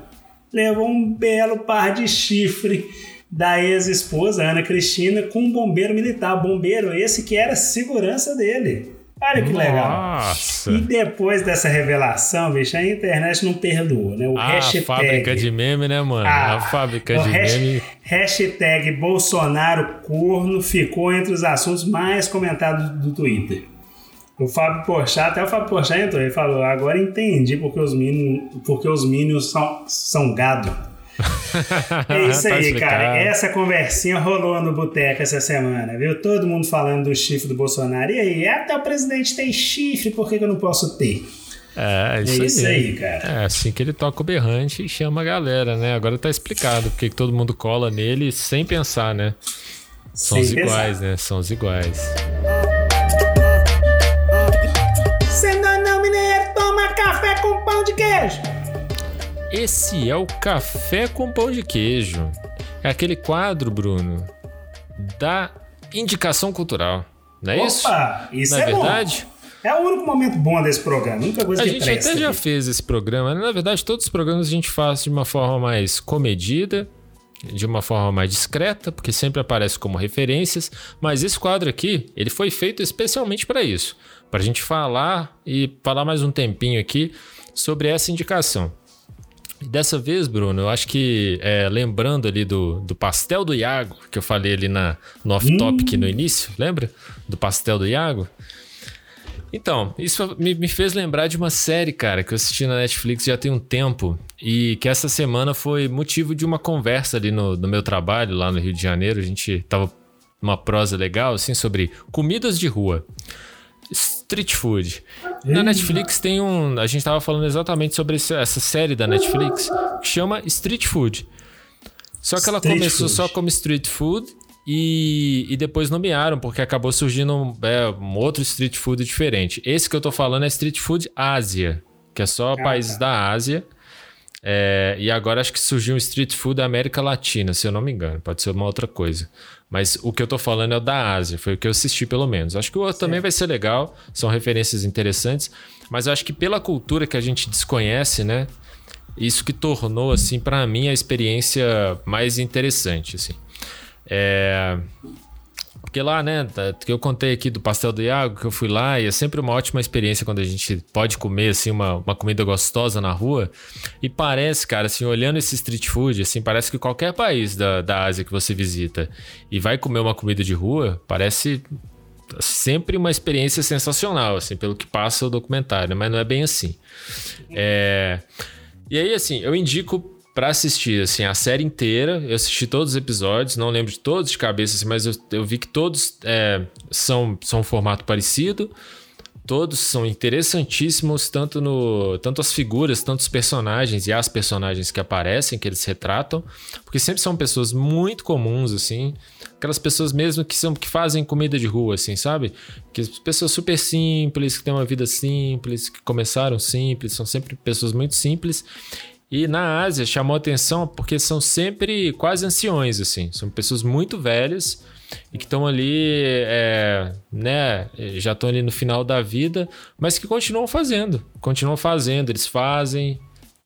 [SPEAKER 16] levou um belo par de chifre da ex-esposa Ana Cristina com um bombeiro militar. Bombeiro esse que era segurança dele. Olha que legal.
[SPEAKER 1] Nossa.
[SPEAKER 16] E depois dessa revelação, bicho, a internet não perdoou, né? O
[SPEAKER 1] a
[SPEAKER 16] hashtag.
[SPEAKER 1] fábrica de meme, né, mano?
[SPEAKER 16] Ah,
[SPEAKER 1] a fábrica de
[SPEAKER 16] hash-
[SPEAKER 1] meme.
[SPEAKER 16] Hashtag Bolsonaro corno ficou entre os assuntos mais comentados do Twitter. O Fábio Porchat, até o Fábio Porchat entrou e falou: agora entendi porque os minions, porque os minions são, são gado. É isso
[SPEAKER 1] Tá
[SPEAKER 16] aí, cara. Essa conversinha rolou no boteco essa semana, viu? Todo mundo falando do chifre do Bolsonaro. E aí, até o presidente tem chifre, por que, eu não posso ter?
[SPEAKER 1] É, é isso,
[SPEAKER 16] É isso
[SPEAKER 1] aí.
[SPEAKER 16] aí, cara.
[SPEAKER 1] É assim que ele toca o berrante e chama a galera, né? Agora tá explicado porque que todo mundo cola nele sem pensar, né? São
[SPEAKER 16] Sem
[SPEAKER 1] os
[SPEAKER 16] pensar.
[SPEAKER 1] iguais, né? São os iguais.
[SPEAKER 16] Sendo não mineiro, toma café com pão de queijo.
[SPEAKER 1] Esse é o Café com Pão de Queijo. É aquele quadro, Bruno, da indicação cultural. Não é isso?
[SPEAKER 16] Opa, isso
[SPEAKER 1] Não é
[SPEAKER 16] é bom.
[SPEAKER 1] verdade?
[SPEAKER 16] É o único momento bom desse programa. A única coisa
[SPEAKER 1] A
[SPEAKER 16] que
[SPEAKER 1] gente
[SPEAKER 16] presta.
[SPEAKER 1] até já fez esse programa. né? Na verdade, todos os programas a gente faz de uma forma mais comedida, de uma forma mais discreta, porque sempre aparece como referências. Mas esse quadro aqui, ele foi feito especialmente para isso, para a gente falar e falar mais um tempinho aqui sobre essa indicação. E dessa vez, Bruno, eu acho que é, lembrando ali do, do pastel do Iago, que eu falei ali na, no off-topic no início, lembra? Do pastel do Iago? Então, isso me, me fez lembrar de uma série, cara, que eu assisti na Netflix já tem um tempo e que essa semana foi motivo de uma conversa ali no, no meu trabalho, lá no Rio de Janeiro. A gente tava numa prosa legal, assim, sobre comidas de rua. Street food. Na Netflix tem um. A gente tava falando exatamente sobre esse- essa série da Netflix que chama Street Food. Só que ela
[SPEAKER 16] Street
[SPEAKER 1] começou
[SPEAKER 16] food.
[SPEAKER 1] só como street food e, e depois nomearam, porque acabou surgindo um, é, um outro street food diferente. Esse que eu tô falando é Street Food Ásia, que é só países da Ásia. É, e agora acho que surgiu um street food da América Latina, se eu não me engano. Pode ser uma outra coisa. Mas o que eu tô falando é o da Ásia, foi o que eu assisti pelo menos. Acho que o outro também vai ser legal, são referências interessantes. Mas eu acho que pela cultura que a gente desconhece, né? Isso que tornou, assim, pra mim a experiência mais interessante, assim. É... Porque lá, né, tá- que eu contei aqui do pastel do Iago, que eu fui lá, e é sempre uma ótima experiência quando a gente pode comer, assim, uma, uma comida gostosa na rua. E parece, cara, assim, olhando esse street food, assim, parece que qualquer país da, da Ásia que você visita e vai comer uma comida de rua, parece sempre uma experiência sensacional, assim, pelo que passa o documentário, mas não é bem assim. É... E aí, assim, eu indico pra assistir, assim, a série inteira. Eu assisti todos os episódios, não lembro de todos de cabeça, assim, mas eu, eu vi que todos é, são, são um formato parecido. Todos são interessantíssimos, tanto no tanto as figuras, tanto os personagens e as personagens que aparecem, que eles retratam, porque sempre são pessoas muito comuns, assim, aquelas pessoas mesmo que são que fazem comida de rua, assim, sabe? Que pessoas super simples, que têm uma vida simples, que começaram simples, são sempre pessoas muito simples. E na Ásia chamou atenção porque são sempre quase anciões, assim, são pessoas muito velhas e que estão ali, é, né, já estão ali no final da vida, mas que continuam fazendo, continuam fazendo, eles fazem,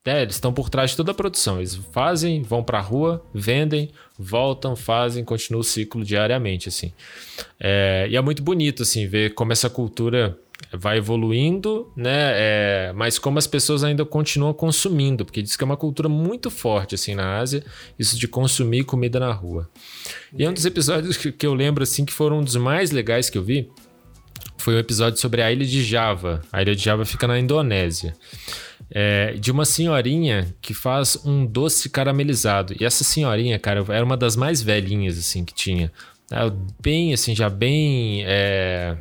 [SPEAKER 1] é, eles estão por trás de toda a produção, eles fazem, vão pra rua, vendem, voltam, fazem, continua o ciclo diariamente, assim. É, e é muito bonito, assim, ver como essa cultura vai evoluindo, né? É, mas como as pessoas ainda continuam consumindo, porque diz que é uma cultura muito forte assim na Ásia, isso de consumir comida na rua. E é um dos episódios que, que eu lembro assim que foram um dos mais legais que eu vi. Foi um episódio sobre a ilha de Java. A ilha de Java fica na Indonésia. É, de uma senhorinha que faz um doce caramelizado. E essa senhorinha, cara, era uma das mais velhinhas assim que tinha. Ela Bem assim, já bem. é,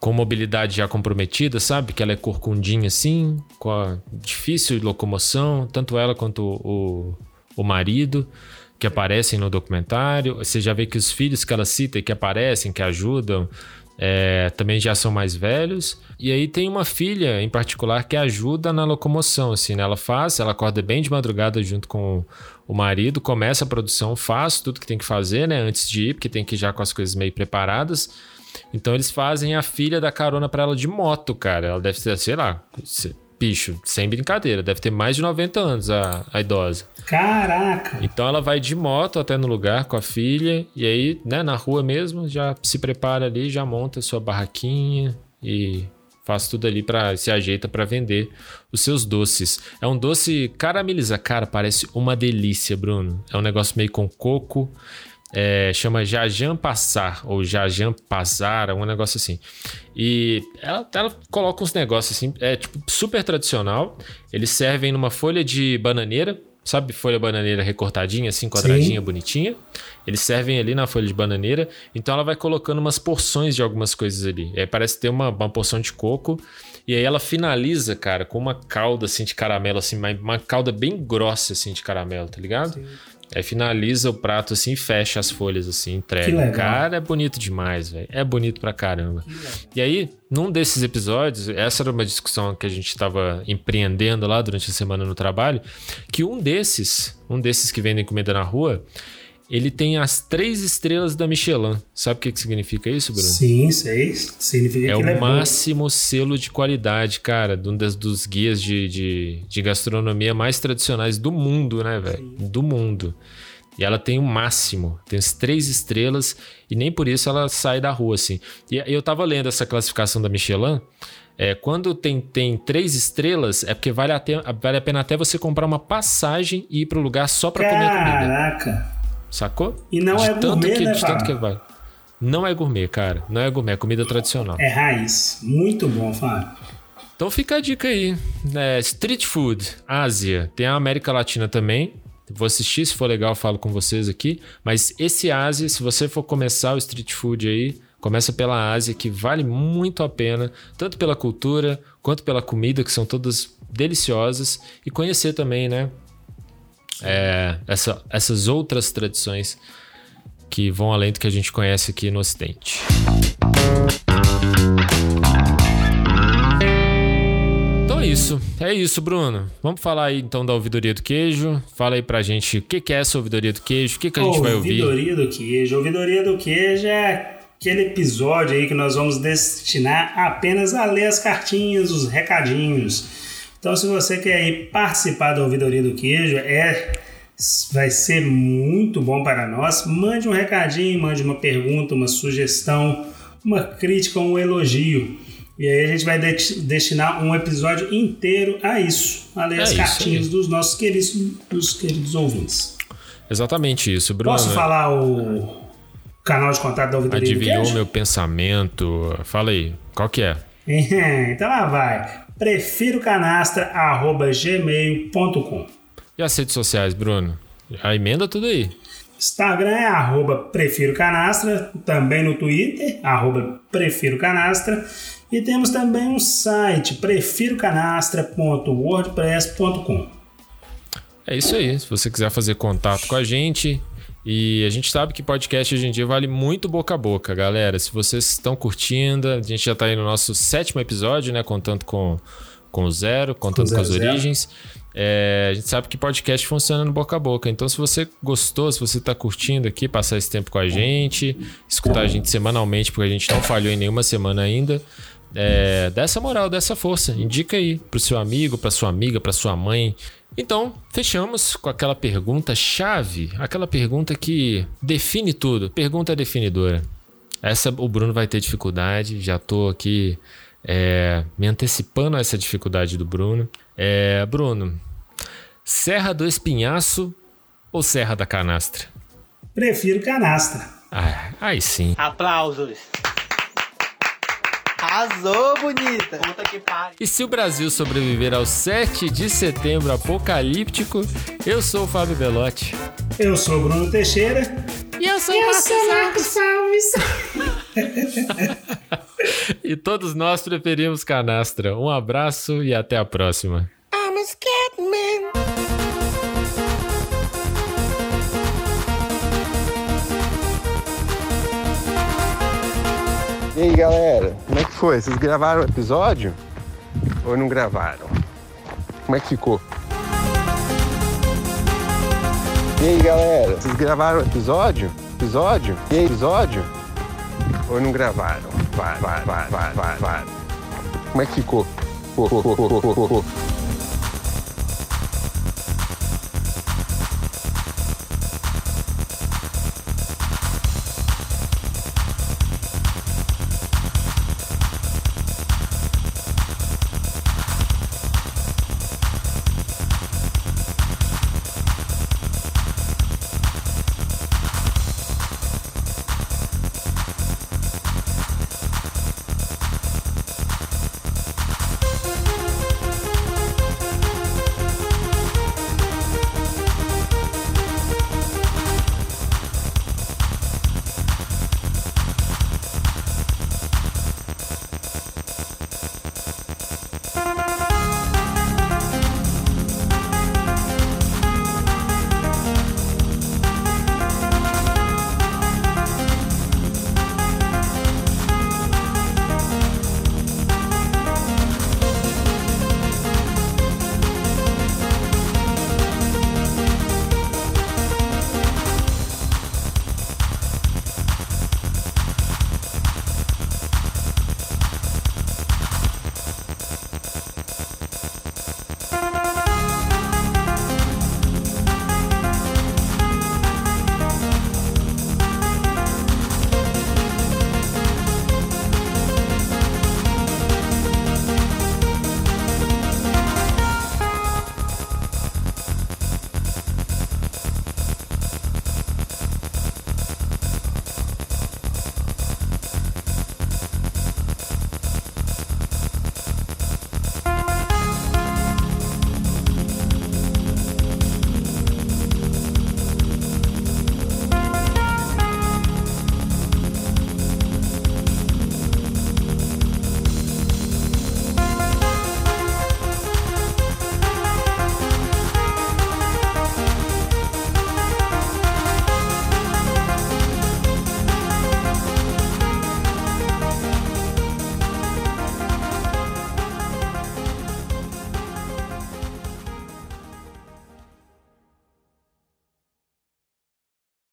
[SPEAKER 1] com mobilidade já comprometida, sabe? Que ela é corcundinha assim, com a difícil locomoção, tanto ela quanto o, o marido, que aparecem no documentário. Você já vê que os filhos que ela cita e que aparecem, que ajudam, é, também já são mais velhos. E aí tem uma filha em particular que ajuda na locomoção, assim, né? Ela faz, ela acorda bem de madrugada junto com o marido, começa a produção, faz tudo que tem que fazer, né? Antes de ir, porque tem que ir já com as coisas meio preparadas. Então eles fazem a filha da carona pra ela de moto, cara. Ela deve ter, sei lá, bicho, sem brincadeira, deve ter mais de 90 anos a, a idosa.
[SPEAKER 16] Caraca!
[SPEAKER 1] Então ela vai de moto até no lugar com a filha e aí, né, na rua mesmo, já se prepara ali, já monta sua barraquinha e faz tudo ali para se ajeita para vender os seus doces. É um doce caramelizado, cara, parece uma delícia, Bruno. É um negócio meio com coco. É, chama Jajan Passar ou Jajan Passar, um negócio assim. E ela, ela coloca uns negócios assim, é tipo super tradicional. Eles servem numa folha de bananeira, sabe, folha bananeira recortadinha, assim, quadradinha,
[SPEAKER 16] Sim.
[SPEAKER 1] bonitinha. Eles servem ali na folha de bananeira. Então ela vai colocando umas porções de algumas coisas ali. E aí parece ter uma, uma porção de coco. E aí ela finaliza, cara, com uma calda assim de caramelo, assim, uma, uma calda bem grossa assim de caramelo, tá ligado? Aí finaliza o prato assim fecha as folhas assim, entrega. Cara, é bonito demais, velho. É bonito pra caramba. E aí, num desses episódios, essa era uma discussão que a gente tava empreendendo lá durante a semana no trabalho, que um desses, um desses que vendem comida na rua, ele tem as três estrelas da Michelin. Sabe o que, que significa isso, Bruno?
[SPEAKER 16] Sim, sei. Significa
[SPEAKER 1] É
[SPEAKER 16] que
[SPEAKER 1] o
[SPEAKER 16] é bom.
[SPEAKER 1] máximo selo de qualidade, cara, de um das, dos guias de, de, de gastronomia mais tradicionais do mundo, né, velho? Do mundo. E ela tem o máximo, tem as três estrelas, e nem por isso ela sai da rua, assim. E eu tava lendo essa classificação da Michelin. É, quando tem, tem três estrelas, é porque vale a, te- vale a pena até você comprar uma passagem e ir pro lugar só pra comer a comida.
[SPEAKER 16] Caraca!
[SPEAKER 1] Sacou?
[SPEAKER 16] E não
[SPEAKER 1] de
[SPEAKER 16] é
[SPEAKER 1] tanto
[SPEAKER 16] gourmet,
[SPEAKER 1] que,
[SPEAKER 16] né,
[SPEAKER 1] De tanto que vale. Não é gourmet, cara. Não é gourmet, é comida tradicional.
[SPEAKER 16] É raiz. Muito bom, Fábio.
[SPEAKER 1] Então fica a dica aí. É, street Food, Ásia. Tem a América Latina também. Vou assistir, se for legal, falo com vocês aqui. Mas esse Ásia, se você for começar o Street Food aí, começa pela Ásia, que vale muito a pena, tanto pela cultura quanto pela comida, que são todas deliciosas, e conhecer também, né? É, essa- essas outras tradições que vão além do que a gente conhece aqui no Ocidente. Então é isso. É isso, Bruno. Vamos falar aí então da ouvidoria do queijo. Fala aí pra gente o que que é essa ouvidoria do queijo, o que, que a gente vai ouvir.
[SPEAKER 16] Ouvidoria do queijo. Ouvidoria do queijo é aquele episódio aí que nós vamos destinar apenas a ler as cartinhas, os recadinhos. Então, se você quer participar da ouvidoria do queijo, é vai ser muito bom para nós. Mande um recadinho, mande uma pergunta, uma sugestão, uma crítica, um elogio. E aí a gente vai de- destinar um episódio inteiro a isso, a ler
[SPEAKER 1] É
[SPEAKER 16] as cartinhas dos nossos queridos, dos queridos ouvintes.
[SPEAKER 1] Exatamente isso, Bruno.
[SPEAKER 16] Posso falar o canal de contato da ouvidoria do
[SPEAKER 1] Adivinhou meu pensamento? Fala aí, qual que é?
[SPEAKER 16] então lá vai. Prefiro canastra@gmail.com.
[SPEAKER 1] E as redes sociais, Bruno? A emenda tudo aí.
[SPEAKER 16] Instagram é arroba Prefiro Canastra, também no Twitter, arroba Prefiro Canastra. E temos também um site, prefirocanastra.wordpress.com.
[SPEAKER 1] É isso aí. Se você quiser fazer contato com a gente. E a gente sabe que podcast hoje em dia vale muito boca a boca, galera. Se vocês estão curtindo, a gente já tá aí no nosso sétimo episódio, né? Contando com, com o zero, contando
[SPEAKER 16] Com
[SPEAKER 1] com, as
[SPEAKER 16] zero, zero.
[SPEAKER 1] origens. É, a gente sabe que podcast funciona no boca a boca. Então, se você gostou, se você tá curtindo aqui, passar esse tempo com a gente, escutar a gente semanalmente, porque a gente não falhou em nenhuma semana ainda. É, dá essa moral, dessa força. Indica aí pro seu amigo, pra sua amiga, pra sua mãe. Então, fechamos com aquela pergunta chave, aquela pergunta que define tudo, pergunta definidora. Essa o Bruno vai ter dificuldade, já tô aqui é, me antecipando a essa dificuldade do Bruno. É, Bruno, Serra do Espinhaço ou Serra da Canastra?
[SPEAKER 16] Prefiro Canastra.
[SPEAKER 1] Ah, aí sim.
[SPEAKER 21] Aplausos. Arrasou, bonita. Puta que pariu.
[SPEAKER 1] E se o Brasil sobreviver ao 7 de setembro apocalíptico, eu sou o Fábio Belotti.
[SPEAKER 16] Eu sou o Bruno Teixeira.
[SPEAKER 11] E eu sou o
[SPEAKER 16] Eu
[SPEAKER 11] Marcos
[SPEAKER 16] sou o
[SPEAKER 11] Alves.
[SPEAKER 16] Marcos Alves.
[SPEAKER 1] E todos nós preferimos canastra. Um abraço e até a próxima.
[SPEAKER 8] I'm a Scatman.
[SPEAKER 22] E aí, galera, como é que foi? Vocês gravaram o episódio? Ou não gravaram? Como é que ficou? E aí, galera, vocês gravaram o episódio? Episódio? E aí, episódio? Ou não gravaram? Vai, vai, vai, vai, vai, vai. Como é que ficou? Ficou, ficou, ficou.